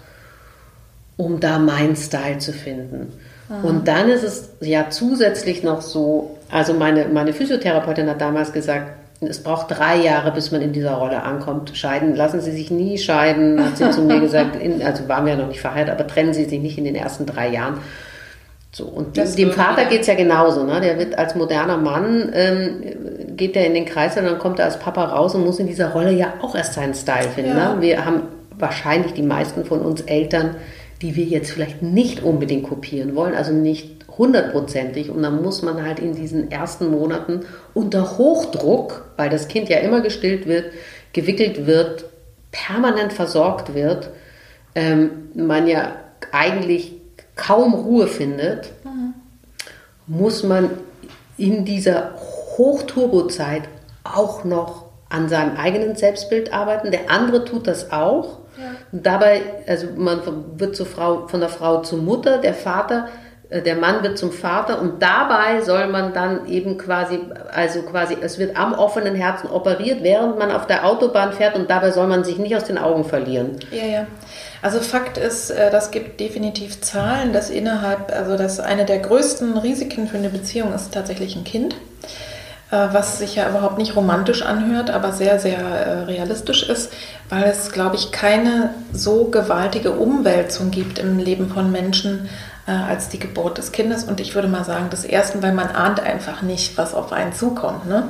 um da meinen Style zu finden. Mhm. Und dann ist es ja zusätzlich noch so, also meine, meine Physiotherapeutin hat damals gesagt, es braucht drei Jahre, bis man in dieser Rolle ankommt. Scheiden, lassen Sie sich nie scheiden, hat sie zu mir gesagt. In, also waren wir ja noch nicht verheiratet, aber trennen Sie sich nicht in den ersten drei Jahren. So, und dem, dem Vater geht es ja genauso. Ne? Der wird als moderner Mann, ähm, geht er in den Kreis und dann kommt er als Papa raus und muss in dieser Rolle ja auch erst seinen Style finden. Ja. Ne? Wir haben wahrscheinlich die meisten von uns Eltern, die wir jetzt vielleicht nicht unbedingt kopieren wollen, also nicht hundertprozentig. Und dann muss man halt in diesen ersten Monaten unter Hochdruck, weil das Kind ja immer gestillt wird, gewickelt wird, permanent versorgt wird, ähm, man ja eigentlich kaum Ruhe findet, mhm. muss man in dieser Hochturbozeit auch noch an seinem eigenen Selbstbild arbeiten. Der andere tut das auch. Ja. Und dabei, also man wird zur Frau, von der Frau zur Mutter, der Vater äh, der Mann wird zum Vater und dabei soll man dann eben quasi, also quasi, es wird am offenen Herzen operiert, während man auf der Autobahn fährt und dabei soll man sich nicht aus den Augen verlieren. Ja, ja. Also Fakt ist, äh, das gibt definitiv Zahlen, dass innerhalb, also dass eine der größten Risiken für eine Beziehung ist tatsächlich ein Kind, was sich ja überhaupt nicht romantisch anhört, aber sehr, sehr realistisch ist, weil es, glaube ich, keine so gewaltige Umwälzung gibt im Leben von Menschen, äh, als die Geburt des Kindes. Und ich würde mal sagen, des ersten, weil man ahnt einfach nicht, was auf einen zukommt. Ne?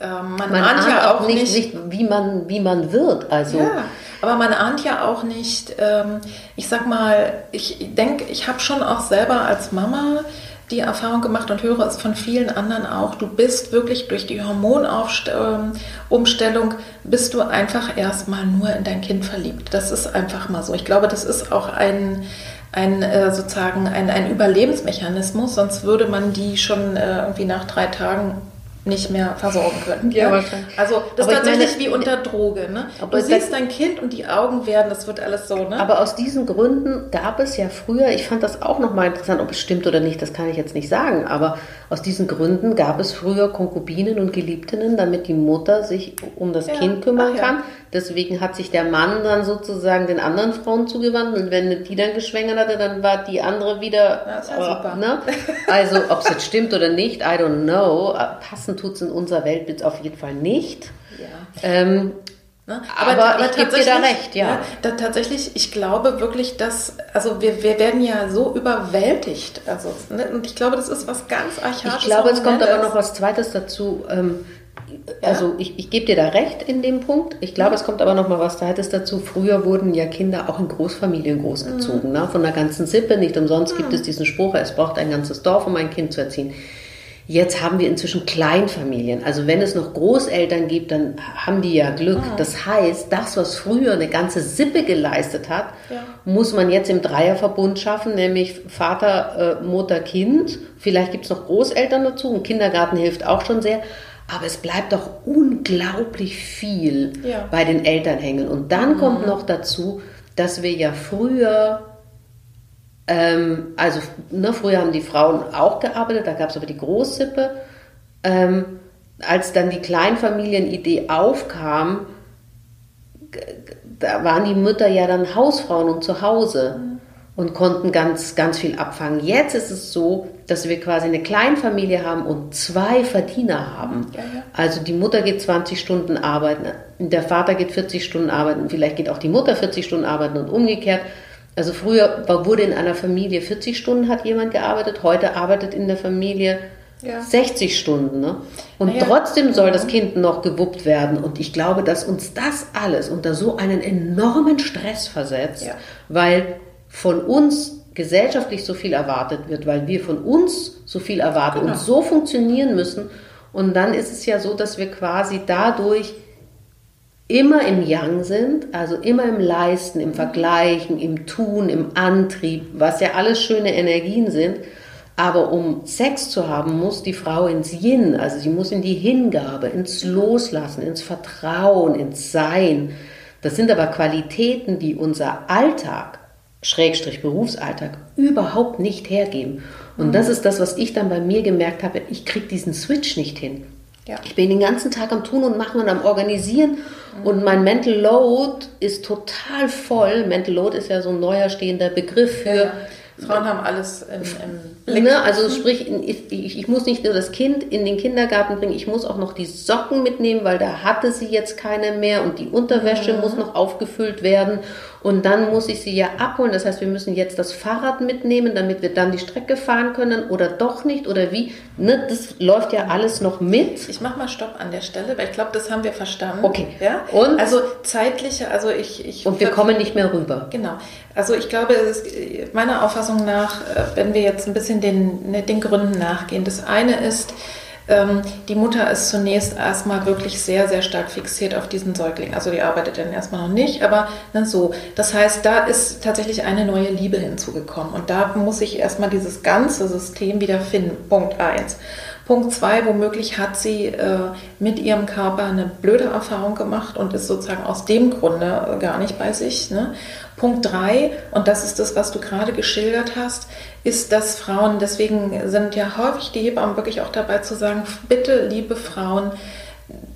Ähm, man, man, ahnt, ahnt ja auch nicht, nicht, wie, man, wie man wird. Also. Ja, aber man ahnt ja auch nicht, ähm, ich sag mal, ich denke, ich habe schon auch selber als Mama die Erfahrung gemacht und höre es von vielen anderen auch, du bist wirklich durch die Hormonumstellung, bist du einfach erstmal nur in dein Kind verliebt. Das ist einfach mal so. Ich glaube, das ist auch ein, ein äh, sozusagen ein, ein Überlebensmechanismus, sonst würde man die schon äh, irgendwie nach drei Tagen nicht mehr versorgen können. Ja, wahrscheinlich. Also das aber ist tatsächlich meine, wie unter Droge. Ne? du siehst dein Kind und die Augen werden, das wird alles so. Ne? Aber aus diesen Gründen gab es ja früher, ich fand das auch nochmal interessant, ob es stimmt oder nicht, das kann ich jetzt nicht sagen, aber aus diesen Gründen gab es früher Konkubinen und Geliebtinnen, damit die Mutter sich um das ja. Kind kümmern Ach, kann. Ja. Deswegen hat sich der Mann dann sozusagen den anderen Frauen zugewandt und wenn die dann geschwängert hatte, dann war die andere wieder. Ja, ist ja äh, super. Ne? Also ob es jetzt stimmt oder nicht, I don't know. Passen tut es in unserer Welt auf jeden Fall nicht. Ja. Ähm, Ne? Aber, aber, aber, ich gebe dir da recht, ja. ja da, tatsächlich, ich glaube wirklich, dass, also wir, wir werden ja so überwältigt. Also, ne? Und ich glaube, das ist was ganz Archaisches. Ich glaube, es kommt aber noch was Zweites dazu. Ähm, also ich, ich gebe dir da recht in dem Punkt. Ich glaube, es kommt aber noch mal was Zweites dazu. Früher wurden ja Kinder auch in Großfamilien großgezogen, mhm. ne? von der ganzen Sippe. Nicht umsonst mhm. gibt es diesen Spruch, es braucht ein ganzes Dorf, um ein Kind zu erziehen. Jetzt haben wir inzwischen Kleinfamilien. Also wenn es noch Großeltern gibt, dann haben die ja Glück. Ah. Das heißt, das, was früher eine ganze Sippe geleistet hat, ja. muss man jetzt im Dreierverbund schaffen, nämlich Vater, äh, Mutter, Kind. Vielleicht gibt es noch Großeltern dazu. Ein Kindergarten hilft auch schon sehr. Aber es bleibt doch unglaublich viel ja. bei den Eltern hängen. Und dann mhm. kommt noch dazu, dass wir ja früher ähm, also ne, früher haben die Frauen auch gearbeitet, da gab es aber die Großsippe. Ähm, als dann die Kleinfamilienidee aufkam, da waren die Mütter ja dann Hausfrauen und zu Hause und konnten ganz, ganz viel abfangen. Jetzt ist es so, dass wir quasi eine Kleinfamilie haben und zwei Verdiener haben. Ja, ja. Also die Mutter geht 20 Stunden arbeiten, der Vater geht 40 Stunden arbeiten, vielleicht geht auch die Mutter 40 Stunden arbeiten und umgekehrt. Also früher wurde in einer Familie 40 Stunden hat jemand gearbeitet, heute arbeitet in der Familie ja. 60 Stunden. Ne? Und naja, trotzdem soll ja. das Kind noch gewuppt werden. Und ich glaube, dass uns das alles unter so einen enormen Stress versetzt, ja. weil von uns gesellschaftlich so viel erwartet wird, weil wir von uns so viel erwarten genau. und so funktionieren müssen. Und dann ist es ja so, dass wir quasi dadurch immer im Yang sind, also immer im Leisten, im Vergleichen, im Tun, im Antrieb, was ja alles schöne Energien sind. Aber um Sex zu haben, muss die Frau ins Yin, also sie muss in die Hingabe, ins Loslassen, ins Vertrauen, ins Sein. Das sind aber Qualitäten, die unser Alltag, Schrägstrich Berufsalltag, überhaupt nicht hergeben. Und mhm. das ist das, was ich dann bei mir gemerkt habe, ich kriege diesen Switch nicht hin. Ja. Ich bin den ganzen Tag am Tun und Machen und am Organisieren. Und mein Mental Load ist total voll. Mental Load ist ja so ein neuer stehender Begriff für. Ja. Frauen haben alles im, im Blick. Ne, also sprich, ich, ich, muss nicht nur das Kind in den Kindergarten bringen, ich muss auch noch die Socken mitnehmen, weil da hatte sie jetzt keine mehr und die Unterwäsche mhm. muss noch aufgefüllt werden und dann muss ich sie ja abholen. Das heißt, wir müssen jetzt das Fahrrad mitnehmen, damit wir dann die Strecke fahren können oder doch nicht oder wie. Ne, das läuft ja alles noch mit. Ich mache mal Stopp an der Stelle, weil ich glaube, das haben wir verstanden. Okay. Ja? Und? Also zeitliche, also ich... ich und wir kommen nicht mehr rüber. Genau. Also ich glaube, ist, meiner Auffassung nach, äh, wenn wir jetzt ein bisschen den, ne, den Gründen nachgehen. Das eine ist, ähm, die Mutter ist zunächst erstmal wirklich sehr, sehr stark fixiert auf diesen Säugling. Also die arbeitet dann erstmal noch nicht, aber dann so. Das heißt, da ist tatsächlich eine neue Liebe hinzugekommen. Und da muss ich erstmal dieses ganze System wieder finden. Punkt eins. Punkt zwei, womöglich hat sie äh, mit ihrem Körper eine blöde Erfahrung gemacht und ist sozusagen aus dem Grunde gar nicht bei sich. Ne? Punkt drei, und das ist das, was du gerade geschildert hast, ist, dass Frauen, deswegen sind ja häufig die Hebammen wirklich auch dabei zu sagen, bitte, liebe Frauen,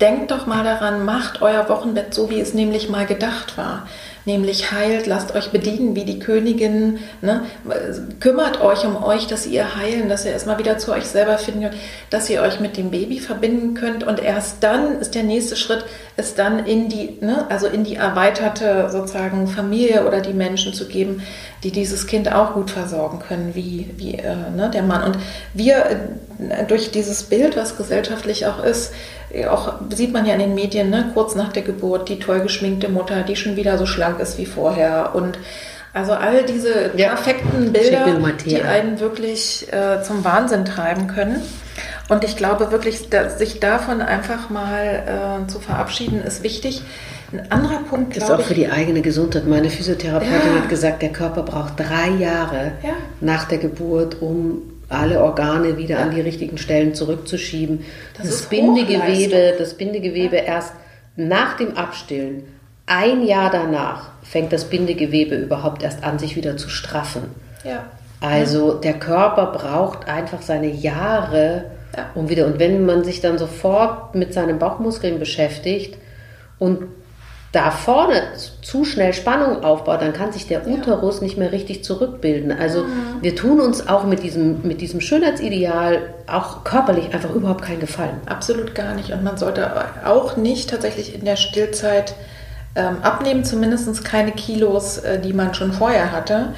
denkt doch mal daran, macht euer Wochenbett so, wie es nämlich mal gedacht war nämlich heilt, lasst euch bedienen wie die Königin, ne? kümmert euch um euch, dass ihr heilen, dass ihr erstmal wieder zu euch selber finden könnt, dass ihr euch mit dem Baby verbinden könnt und erst dann ist der nächste Schritt, es dann in die, ne? also in die erweiterte sozusagen Familie oder die Menschen zu geben, die dieses Kind auch gut versorgen können, wie, wie äh, ne, der Mann. Und wir äh, durch dieses Bild, was gesellschaftlich auch ist, auch sieht man ja in den Medien, ne, kurz nach der Geburt, die toll geschminkte Mutter, die schon wieder so schlank ist wie vorher. Und also all diese ja. perfekten Bilder, die einen wirklich äh, zum Wahnsinn treiben können. Und ich glaube wirklich, sich davon einfach mal äh, zu verabschieden, ist wichtig. Ein anderer Punkt, glaube ist auch für die eigene Gesundheit. Meine Physiotherapeutin ja. hat gesagt, der Körper braucht drei Jahre ja. nach der Geburt, um alle Organe wieder an die richtigen Stellen zurückzuschieben. Das, das Bindegewebe, das Bindegewebe erst nach dem Abstillen, ein Jahr danach, fängt das Bindegewebe überhaupt erst an, sich wieder zu straffen. Ja. Also der Körper braucht einfach seine Jahre, um wieder. Und wenn man sich dann sofort mit seinen Bauchmuskeln beschäftigt und da vorne zu schnell Spannung aufbaut, dann kann sich der Uterus nicht mehr richtig zurückbilden. Also mhm. wir tun uns auch mit diesem, mit diesem Schönheitsideal auch körperlich einfach überhaupt keinen Gefallen. Absolut gar nicht. Und man sollte auch nicht tatsächlich in der Stillzeit ähm, abnehmen, zumindest keine Kilos, äh, die man schon vorher hatte.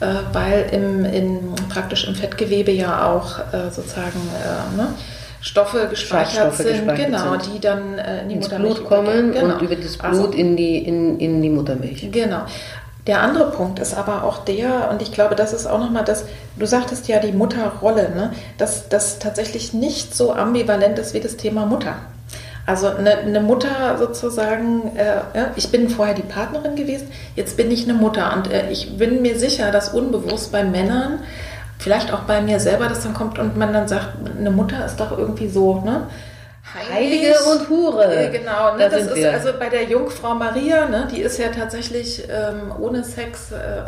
Äh, weil im, in, praktisch im Fettgewebe ja auch äh, sozusagen äh, ne, Stoffe gespeichert sind, gespeichert genau, sind. die dann äh, in die Ins Muttermilch Blut kommen genau. und über das Blut also, in, die, in, in die Muttermilch. Genau. Der andere Punkt ist aber auch der, und ich glaube, das ist auch nochmal das, du sagtest ja die Mutterrolle, ne? dass das tatsächlich nicht so ambivalent ist wie das Thema Mutter. Also eine, eine Mutter sozusagen, äh, ich bin vorher die Partnerin gewesen, jetzt bin ich eine Mutter und äh, ich bin mir sicher, dass unbewusst bei Männern vielleicht auch bei mir selber, dass dann kommt und man dann sagt, eine Mutter ist doch irgendwie so, ne? Heilige und Hure. Genau, ne? Da das ist wir. also bei der Jungfrau Maria, ne? die ist ja tatsächlich ähm, ohne Sex äh,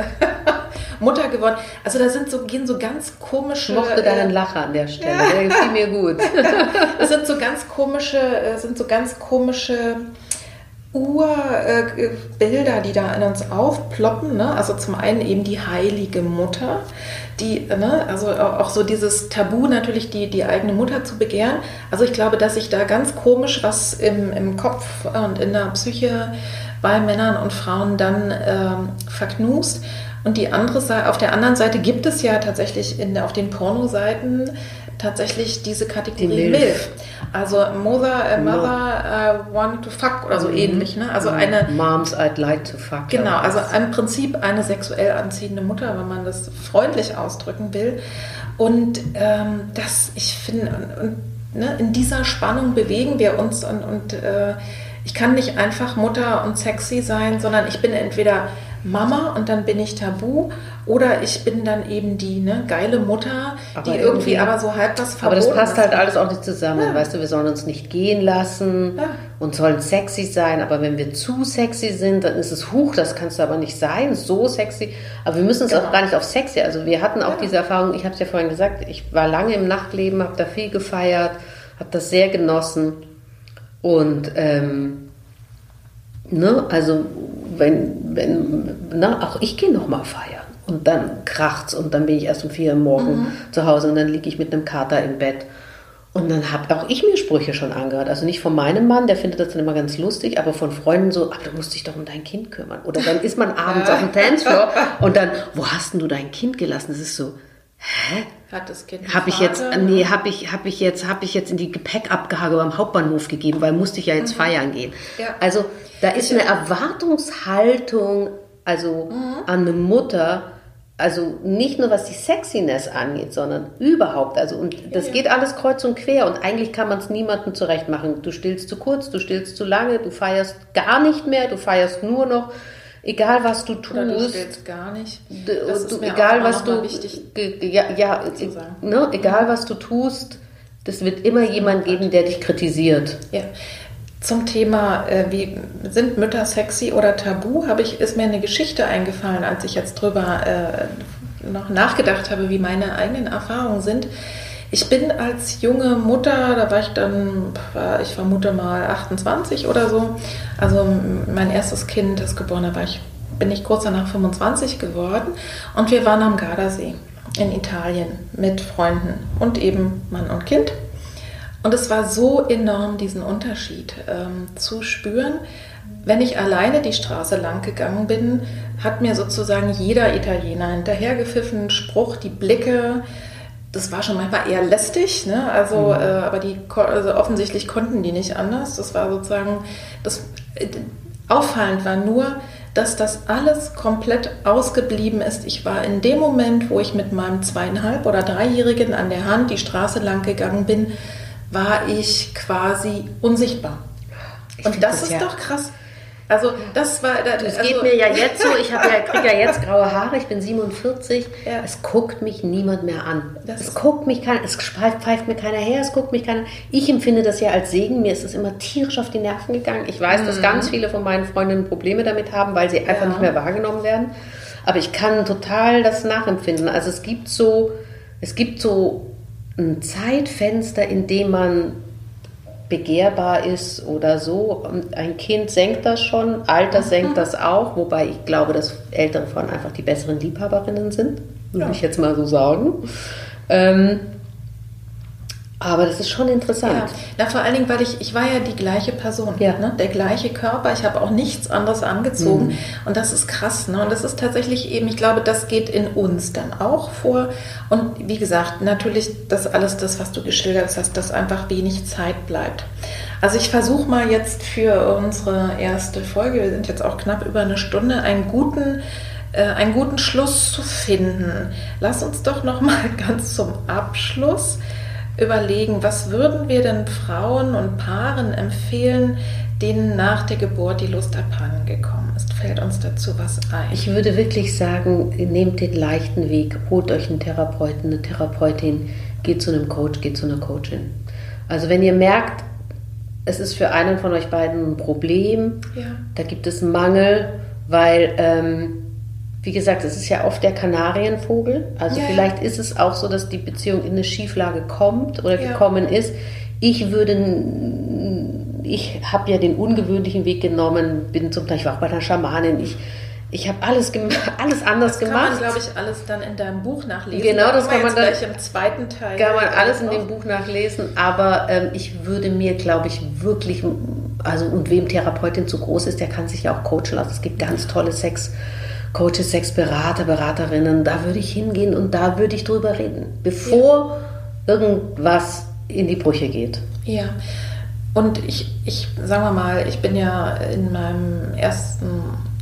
Mutter geworden. Also da sind so, gehen so ganz komische. Ich mochte deinen äh, Lacher an der Stelle, ja. der gefiel mir gut. es sind so ganz komische, äh, sind so ganz komische Urbilder, die da in uns aufploppen. Ne? Also zum einen eben die heilige Mutter, die, ne? also auch so dieses Tabu natürlich, die, die eigene Mutter zu begehren. Also ich glaube, dass sich da ganz komisch was im, im Kopf und in der Psyche bei Männern und Frauen dann ähm, verknust. Und die andere Seite, auf der anderen Seite gibt es ja tatsächlich in, auf den Pornoseiten tatsächlich diese Kategorie die Milf. Milf. Also Mother, äh, Mother uh, want to fuck oder so mhm. ähnlich. Ne? Also eine Moms I'd like to fuck. Genau, also im Prinzip eine sexuell anziehende Mutter, wenn man das freundlich ausdrücken will. Und ähm, das, ich finde, ne, in dieser Spannung bewegen wir uns und, und äh, ich kann nicht einfach Mutter und sexy sein, sondern ich bin entweder Mama und dann bin ich tabu oder ich bin dann eben die ne, geile Mutter, aber die irgendwie, irgendwie aber so halb das verboten Aber das passt halt alles auch nicht zusammen. Ja. Weißt du, wir sollen uns nicht gehen lassen ja. und sollen sexy sein, aber wenn wir zu sexy sind, dann ist es huch, das kannst du aber nicht sein, so sexy. Aber wir müssen es genau. auch gar nicht auf sexy. Also wir hatten auch ja. diese Erfahrung, ich habe es ja vorhin gesagt, ich war lange im Nachtleben, habe da viel gefeiert, habe das sehr genossen und ähm, ne, also wenn, wenn, na, auch ich gehe noch mal feiern. Und dann kracht's und dann bin ich erst um vier Uhr morgen mhm. zu Hause und dann liege ich mit einem Kater im Bett. Und dann habe auch ich mir Sprüche schon angehört. Also nicht von meinem Mann, der findet das dann immer ganz lustig, aber von Freunden so, ach, du musst dich doch um dein Kind kümmern. Oder dann ist man abends auf dem Dancefloor und dann, wo hast denn du dein Kind gelassen? Das ist so, hä? Hat das Kind Habe ich jetzt, nee, habe ich, hab ich jetzt, habe ich jetzt in die Gepäckabgabe beim Hauptbahnhof gegeben, weil musste ich ja jetzt mhm. feiern gehen. Ja. Also da ist eine Erwartungshaltung, also mhm. an eine Mutter, also nicht nur was die Sexiness angeht, sondern überhaupt. Also und das ja, geht alles kreuz und quer und eigentlich kann man es niemandem zurecht machen. Du stillst zu kurz, du stillst zu lange, du feierst gar nicht mehr, du feierst nur noch. Egal was du tust. Oder du stillst gar nicht. Das du, egal was du. Wichtig ja, ja ne, egal was du tust Das wird immer jemand geben, der dich kritisiert. Ja. Zum Thema, äh, wie sind Mütter sexy oder tabu, habe ich, ist mir eine Geschichte eingefallen, als ich jetzt drüber äh, noch nachgedacht habe, wie meine eigenen Erfahrungen sind. Ich bin als junge Mutter, da war ich dann, ich vermute mal 28 oder so. Also mein erstes Kind ist geboren, da war ich, bin ich kurz danach 25 geworden. Und wir waren am Gardasee in Italien mit Freunden und eben Mann und Kind. Und es war so enorm, diesen Unterschied ähm, zu spüren. Wenn ich alleine die Straße lang gegangen bin, hat mir sozusagen jeder Italiener hinterhergepfiffen, Spruch, die Blicke, das war schon manchmal eher lästig, ne? also, mhm. äh, aber die, also offensichtlich konnten die nicht anders. Das war sozusagen, das äh, auffallend war nur, dass das alles komplett ausgeblieben ist. Ich war in dem Moment, wo ich mit meinem zweieinhalb oder dreijährigen an der Hand die Straße lang gegangen bin, war ich quasi unsichtbar. Ich Und das, das ist ja doch krass. Also das war. Das also, geht mir ja jetzt so. Ich ja, kriege ja jetzt graue Haare. Ich bin 47. Ja. Es guckt mich niemand mehr an. Das es guckt mich keiner. Es pfeift mir keiner her. Es guckt mich keiner. Ich empfinde das ja als Segen. Mir ist es immer tierisch auf die Nerven gegangen. Ich weiß, mhm. dass ganz viele von meinen Freundinnen Probleme damit haben, weil sie einfach ja. nicht mehr wahrgenommen werden. Aber ich kann total das nachempfinden. Also es gibt so, es gibt so ein Zeitfenster, in dem man begehrbar ist oder so. Und ein Kind senkt das schon, Alter mhm. senkt das auch, wobei ich glaube, dass ältere Frauen einfach die besseren Liebhaberinnen sind, würde ja. ich jetzt mal so sagen. Ähm, aber das ist schon interessant. Ja. Na, vor allen Dingen, weil ich, ich war ja die gleiche Person, ja. ne? der gleiche Körper. Ich habe auch nichts anderes angezogen. Mhm. Und das ist krass. Ne? Und das ist tatsächlich eben, ich glaube, das geht in uns dann auch vor. Und wie gesagt, natürlich das alles, das, was du geschildert hast, dass einfach wenig Zeit bleibt. Also ich versuche mal jetzt für unsere erste Folge, wir sind jetzt auch knapp über eine Stunde, einen guten äh, einen guten Schluss zu finden. Lass uns doch noch mal ganz zum Abschluss überlegen, was würden wir denn Frauen und Paaren empfehlen, denen nach der Geburt die Lust abhanden gekommen ist? Fällt uns dazu was ein? Ich würde wirklich sagen, nehmt den leichten Weg, holt euch einen Therapeuten, eine Therapeutin, geht zu einem Coach, geht zu einer Coachin. Also wenn ihr merkt, es ist für einen von euch beiden ein Problem, ja. da gibt es Mangel, weil ähm, wie gesagt, es ist ja oft der Kanarienvogel. Also ja, vielleicht ist es auch so, dass die Beziehung in eine Schieflage kommt oder ja. gekommen ist. Ich würde, ich habe ja den ungewöhnlichen Weg genommen, bin zum Beispiel auch bei einer Schamanin. Ich, ich habe alles, alles anders das gemacht. Kann man, glaube ich, alles dann in deinem Buch nachlesen. Genau, das kann man dann gleich im zweiten Teil. Kann man alles in dem Buch nachlesen. Aber ähm, ich würde mir, glaube ich, wirklich, also und wem Therapeutin zu groß ist, der kann sich ja auch coachen lassen. Es gibt ganz tolle Sex. Coaches, Sexberater, Beraterinnen, da würde ich hingehen und da würde ich drüber reden, bevor ja. irgendwas in die Brüche geht. Ja. Und ich, ich, sagen wir mal, ich bin ja in meinem ersten,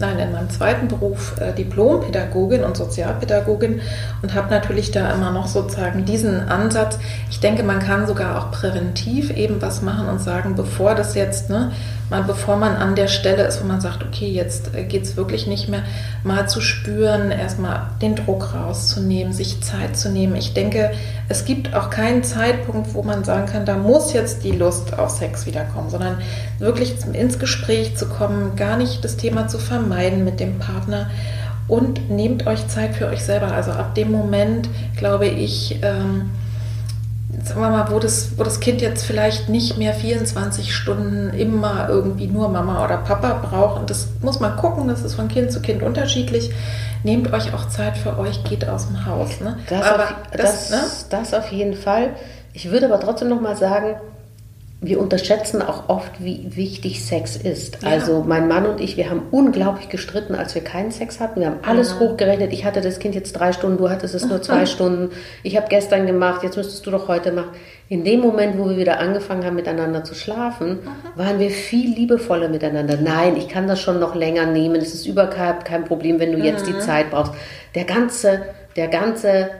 nein, in meinem zweiten Beruf äh, Diplompädagogin und Sozialpädagogin und habe natürlich da immer noch sozusagen diesen Ansatz. Ich denke, man kann sogar auch präventiv eben was machen und sagen, bevor das jetzt, ne, mal bevor man an der Stelle ist, wo man sagt, okay, jetzt äh, geht es wirklich nicht mehr, mal zu spüren, erstmal den Druck rauszunehmen, sich Zeit zu nehmen. Ich denke, es gibt auch keinen Zeitpunkt, wo man sagen kann, da muss jetzt die Lust auf Sex wiederkommen, sondern wirklich ins Gespräch zu kommen, gar nicht das Thema zu vermeiden mit dem Partner und nehmt euch Zeit für euch selber. Also ab dem Moment, glaube ich, ähm, sagen wir mal, wo das, wo das Kind jetzt vielleicht nicht mehr 24 Stunden immer irgendwie nur Mama oder Papa braucht. Und das muss man gucken, das ist von Kind zu Kind unterschiedlich. Nehmt euch auch Zeit für euch, geht aus dem Haus. Ne? Das, aber auf, das, das, ne? das auf jeden Fall. Ich würde aber trotzdem noch mal sagen, wir unterschätzen auch oft, wie wichtig Sex ist. Ja. Also mein Mann und ich, wir haben unglaublich gestritten, als wir keinen Sex hatten. Wir haben alles ja. hochgerechnet. Ich hatte das Kind jetzt drei Stunden, du hattest es nur zwei Stunden. Ich habe gestern gemacht, jetzt müsstest du doch heute machen. In dem Moment, wo wir wieder angefangen haben, miteinander zu schlafen, Aha. waren wir viel liebevoller miteinander. Nein, ich kann das schon noch länger nehmen. Es ist überhaupt kein Problem, wenn du mhm. jetzt die Zeit brauchst. Der ganze, der ganze,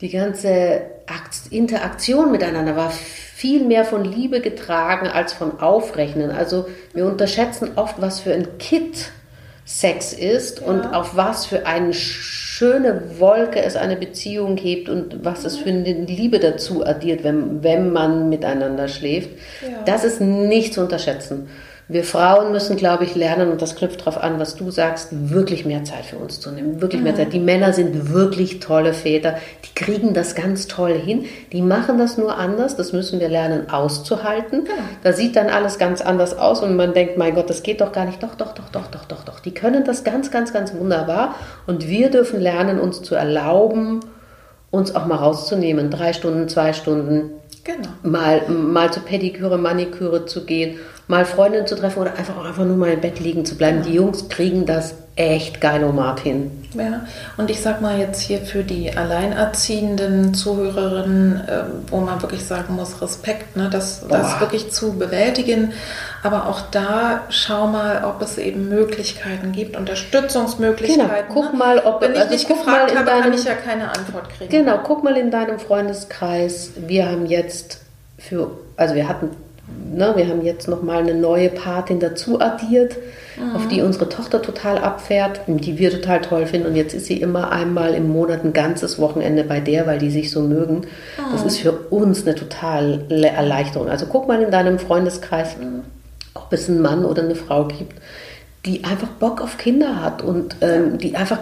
die ganze Interaktion miteinander war viel mehr von Liebe getragen als von Aufrechnen. Also wir unterschätzen oft, was für ein Kit Sex ist ja. und auf was für einen schöne Wolke es eine Beziehung gibt und was es für eine Liebe dazu addiert, wenn, wenn man miteinander schläft, ja. das ist nicht zu unterschätzen. Wir Frauen müssen, glaube ich, lernen, und das knüpft darauf an, was du sagst, wirklich mehr Zeit für uns zu nehmen. Wirklich mehr mhm. Zeit. Die Männer sind wirklich tolle Väter. Die kriegen das ganz toll hin. Die machen das nur anders. Das müssen wir lernen auszuhalten. Genau. Da sieht dann alles ganz anders aus und man denkt, mein Gott, das geht doch gar nicht. Doch, doch, doch, doch, doch, doch, doch. Die können das ganz, ganz, ganz wunderbar. Und wir dürfen lernen, uns zu erlauben, uns auch mal rauszunehmen. Drei Stunden, zwei Stunden. Genau. Mal, mal zur Pediküre, Maniküre zu gehen mal Freundinnen zu treffen oder einfach auch einfach nur mal im Bett liegen zu bleiben. Ja. Die Jungs kriegen das echt geil um Martin. Ja, und ich sag mal jetzt hier für die alleinerziehenden Zuhörerinnen, äh, wo man wirklich sagen muss, Respekt, ne, das, das wirklich zu bewältigen. Aber auch da schau mal, ob es eben Möglichkeiten gibt, Unterstützungsmöglichkeiten. Genau, guck ne? mal, ob Wenn ich also nicht gefragt habe, deinem, kann ich ja keine Antwort kriegen. Genau, guck mal in deinem Freundeskreis. Wir haben jetzt für, also wir hatten ne, wir haben jetzt nochmal eine neue Patin dazu addiert, mhm. auf die unsere Tochter total abfährt, die wir total toll finden. Und jetzt ist sie immer einmal im Monat ein ganzes Wochenende bei der, weil die sich so mögen. Mhm. Das ist für uns eine totale Erleichterung. Also guck mal in deinem Freundeskreis, mhm. ob es einen Mann oder eine Frau gibt, die einfach Bock auf Kinder hat und ähm, die einfach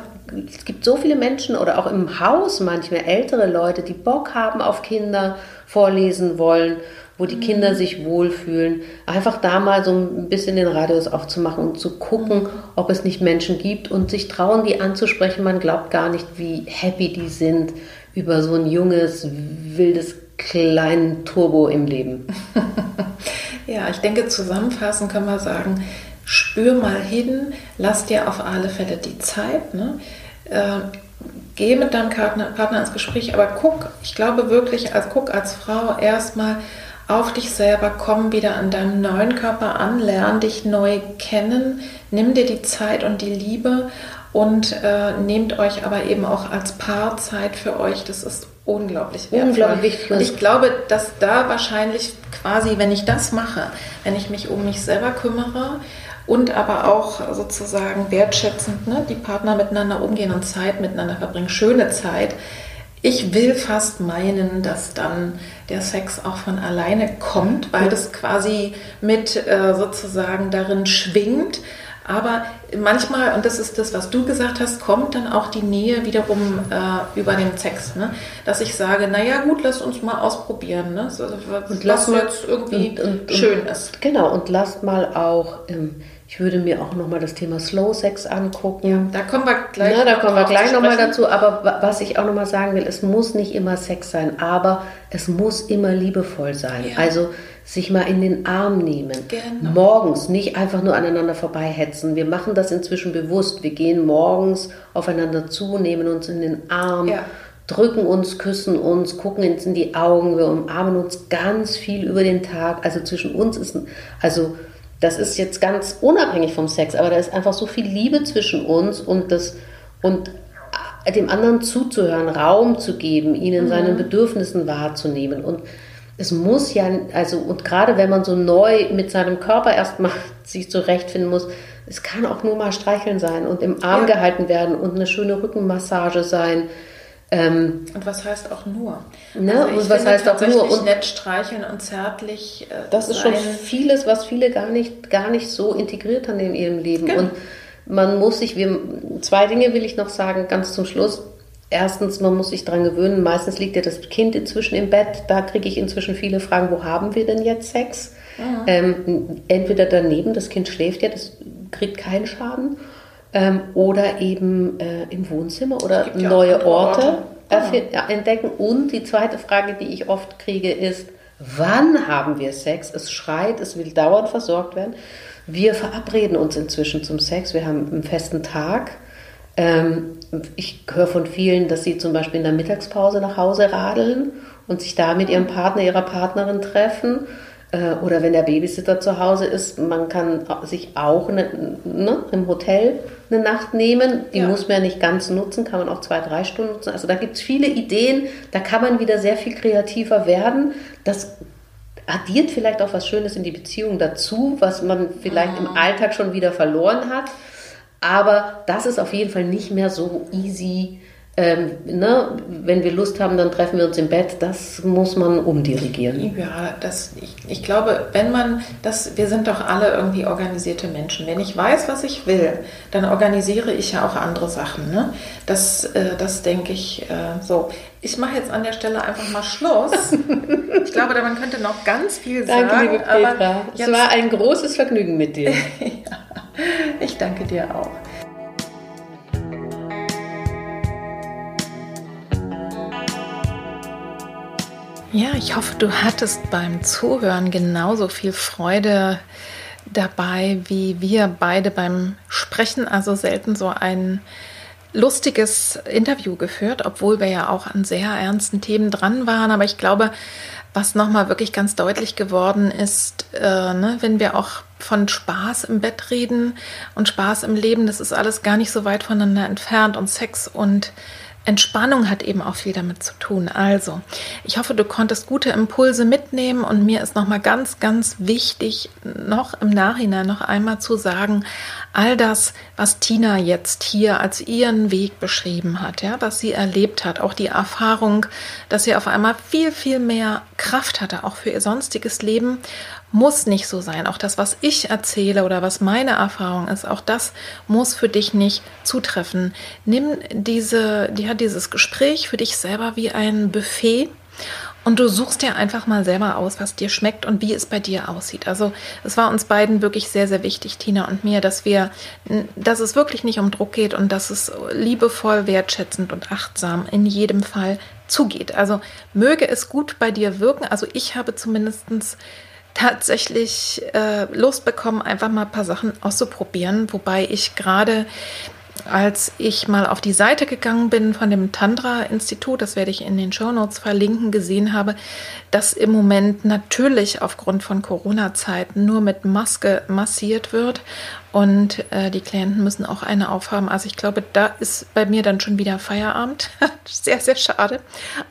es gibt so viele Menschen oder auch im Haus manchmal ältere Leute, die Bock haben auf Kinder, vorlesen wollen wo die Kinder sich wohlfühlen. Einfach da mal so ein bisschen den Radius aufzumachen und zu gucken, ob es nicht Menschen gibt und sich trauen, die anzusprechen. Man glaubt gar nicht, wie happy die sind über so ein junges, wildes, kleinen Turbo im Leben. ja, ich denke, zusammenfassend kann man sagen, spür mal hin, lass dir auf alle Fälle die Zeit. Ne? Äh, geh mit deinem Partner, Partner ins Gespräch, aber guck, ich glaube wirklich, als guck als Frau erstmal, auf dich selber, komm wieder an deinem neuen Körper an, lern dich neu kennen, nimm dir die Zeit und die Liebe und äh, nehmt euch aber eben auch als Paar Zeit für euch. Das ist unglaublich wertvoll. Unglaublich wichtig. Und ich glaube, dass da wahrscheinlich quasi, wenn ich das mache, wenn ich mich um mich selber kümmere und aber auch sozusagen wertschätzend ne, die Partner miteinander umgehen und Zeit miteinander verbringen, schöne Zeit, ich will fast meinen, dass dann der Sex auch von alleine kommt, weil das quasi mit äh, sozusagen darin schwingt. Aber manchmal, und das ist das, was du gesagt hast, kommt dann auch die Nähe wiederum äh, über den Sex. Ne? Dass ich sage, naja gut, lass uns mal ausprobieren. Ne? So, was, und lass was mal, jetzt irgendwie und, und, schön ist. Genau, und lasst mal auch... Ähm, ich würde mir auch nochmal das Thema Slow Sex angucken. Ja, da kommen wir gleich, Na, da kommen wir gleich nochmal dazu. Aber was ich auch nochmal sagen will, es muss nicht immer Sex sein, aber es muss immer liebevoll sein. Ja. Also sich mal in den Arm nehmen. Genau. Morgens nicht einfach nur aneinander vorbeihetzen. Wir machen das inzwischen bewusst. Wir gehen morgens aufeinander zu, nehmen uns in den Arm. Ja drücken uns, küssen uns, gucken uns in die Augen, wir umarmen uns ganz viel über den Tag. Also zwischen uns ist, also das ist jetzt ganz unabhängig vom Sex, aber da ist einfach so viel Liebe zwischen uns und das und dem anderen zuzuhören, Raum zu geben, ihnen mhm. seinen Bedürfnissen wahrzunehmen und es muss ja, also und gerade wenn man so neu mit seinem Körper erstmal sich zurechtfinden muss, es kann auch nur mal streicheln sein und im Arm ja. gehalten werden und eine schöne Rückenmassage sein ähm, und was heißt auch nur? Ne? Also und was heißt auch nur? Und nett streicheln und zärtlich. Äh, das ist schon vieles, was viele gar nicht, gar nicht so integriert haben in ihrem Leben. Genau. Und man muss sich, wir, zwei Dinge will ich noch sagen, ganz zum Schluss. Erstens, man muss sich daran gewöhnen, meistens liegt ja das Kind inzwischen im Bett. Da kriege ich inzwischen viele Fragen, wo haben wir denn jetzt Sex? Ja. Ähm, entweder daneben, das Kind schläft ja, das kriegt keinen Schaden ähm, oder eben äh, im Wohnzimmer oder neue Orte, Orte. Ja. entdecken. Und die zweite Frage, die ich oft kriege, ist, wann haben wir Sex? Es schreit, es will dauernd versorgt werden. Wir verabreden uns inzwischen zum Sex. Wir haben einen festen Tag. Ähm, ich höre von vielen, dass sie zum Beispiel in der Mittagspause nach Hause radeln und sich da mit ihrem Partner, ihrer Partnerin treffen. Äh, oder wenn der Babysitter zu Hause ist, man kann sich auch eine, ne, im Hotel eine Nacht nehmen. Die ja. muss man ja nicht ganz nutzen, kann man auch zwei, drei Stunden nutzen. Also da gibt es viele Ideen, da kann man wieder sehr viel kreativer werden. Das addiert vielleicht auch was Schönes in die Beziehung dazu, was man vielleicht mhm. im Alltag schon wieder verloren hat. Aber das ist auf jeden Fall nicht mehr so easy ähm, ne, wenn wir Lust haben, dann treffen wir uns im Bett. Das muss man umdirigieren. Ja, das, ich, ich glaube, wenn man das, wir sind doch alle irgendwie organisierte Menschen. Wenn ich weiß, was ich will, dann organisiere ich ja auch andere Sachen. Ne? Das, äh, das denke ich äh, so. Ich mache jetzt an der Stelle einfach mal Schluss. ich glaube, man könnte noch ganz viel sagen. Danke, liebe Petra. es war ein großes Vergnügen mit dir. ja, ich danke dir auch. Ja, ich hoffe, du hattest beim Zuhören genauso viel Freude dabei wie wir beide beim Sprechen. Also selten so ein lustiges Interview geführt, obwohl wir ja auch an sehr ernsten Themen dran waren. Aber ich glaube, was nochmal wirklich ganz deutlich geworden ist, äh, ne, wenn wir auch von Spaß im Bett reden und Spaß im Leben, das ist alles gar nicht so weit voneinander entfernt und Sex und Entspannung hat eben auch viel damit zu tun. Also, ich hoffe, du konntest gute Impulse mitnehmen und mir ist nochmal ganz, ganz wichtig, noch im Nachhinein noch einmal zu sagen, all das, was Tina jetzt hier als ihren Weg beschrieben hat, ja, was sie erlebt hat, auch die Erfahrung, dass sie auf einmal viel, viel mehr Kraft hatte, auch für ihr sonstiges Leben muss nicht so sein. Auch das, was ich erzähle oder was meine Erfahrung ist, auch das muss für dich nicht zutreffen. Nimm diese, ja, dieses Gespräch für dich selber wie ein Buffet und du suchst dir einfach mal selber aus, was dir schmeckt und wie es bei dir aussieht. Also es war uns beiden wirklich sehr, sehr wichtig, Tina und mir, dass wir, dass es wirklich nicht um Druck geht und dass es liebevoll, wertschätzend und achtsam in jedem Fall zugeht. Also möge es gut bei dir wirken. Also ich habe zumindestens tatsächlich äh, Lust bekommen, einfach mal ein paar Sachen auszuprobieren. Wobei ich gerade, als ich mal auf die Seite gegangen bin von dem Tantra-Institut, das werde ich in den Show Notes verlinken, gesehen habe, dass im Moment natürlich aufgrund von Corona-Zeiten nur mit Maske massiert wird und äh, die Klienten müssen auch eine aufhaben. Also ich glaube, da ist bei mir dann schon wieder Feierabend. sehr, sehr schade.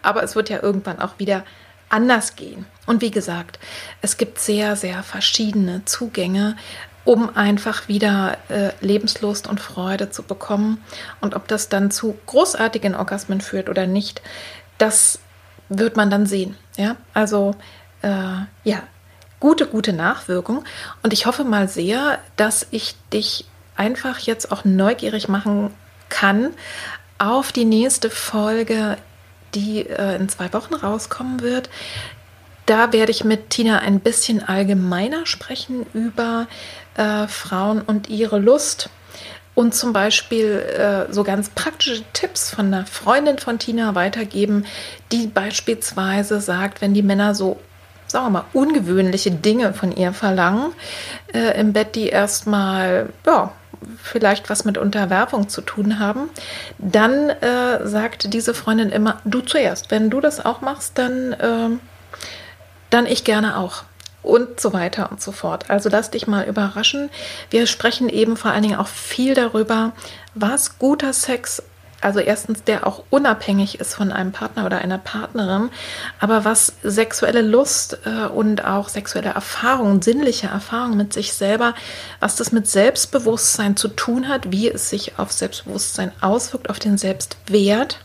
Aber es wird ja irgendwann auch wieder anders gehen. Und wie gesagt, es gibt sehr, sehr verschiedene Zugänge, um einfach wieder äh, Lebenslust und Freude zu bekommen. Und ob das dann zu großartigen Orgasmen führt oder nicht, das wird man dann sehen. Ja, also äh, ja, gute, gute Nachwirkung. Und ich hoffe mal sehr, dass ich dich einfach jetzt auch neugierig machen kann auf die nächste Folge die äh, in zwei Wochen rauskommen wird. Da werde ich mit Tina ein bisschen allgemeiner sprechen über äh, Frauen und ihre Lust und zum Beispiel äh, so ganz praktische Tipps von einer Freundin von Tina weitergeben, die beispielsweise sagt, wenn die Männer so, sagen wir mal, ungewöhnliche Dinge von ihr verlangen, äh, im Bett, die erstmal, ja, vielleicht was mit Unterwerfung zu tun haben, dann äh, sagt diese Freundin immer, du zuerst. Wenn du das auch machst, dann, äh, dann ich gerne auch. Und so weiter und so fort. Also lass dich mal überraschen. Wir sprechen eben vor allen Dingen auch viel darüber, was guter Sex also erstens, der auch unabhängig ist von einem Partner oder einer Partnerin, aber was sexuelle Lust äh, und auch sexuelle Erfahrung, sinnliche Erfahrung mit sich selber, was das mit Selbstbewusstsein zu tun hat, wie es sich auf Selbstbewusstsein auswirkt, auf den Selbstwert.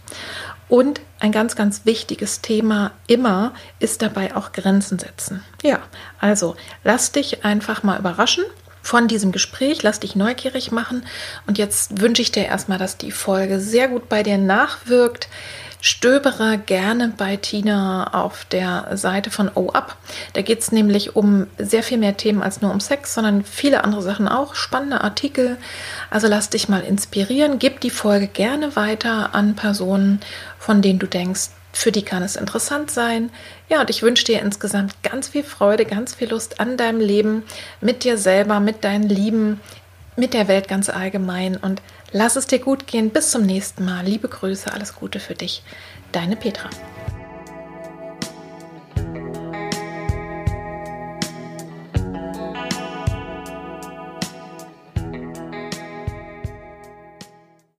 Und ein ganz, ganz wichtiges Thema immer ist dabei auch Grenzen setzen. Ja, also lass dich einfach mal überraschen von diesem Gespräch. Lass dich neugierig machen. Und jetzt wünsche ich dir erstmal, dass die Folge sehr gut bei dir nachwirkt. Stöbere gerne bei Tina auf der Seite von OUP. Da geht es nämlich um sehr viel mehr Themen als nur um Sex, sondern viele andere Sachen auch, spannende Artikel. Also lass dich mal inspirieren. Gib die Folge gerne weiter an Personen, von denen du denkst, für die kann es interessant sein. Ja, und ich wünsche dir insgesamt ganz viel Freude, ganz viel Lust an deinem Leben, mit dir selber, mit deinen Lieben, mit der Welt ganz allgemein. Und lass es dir gut gehen. Bis zum nächsten Mal. Liebe Grüße, alles Gute für dich. Deine Petra.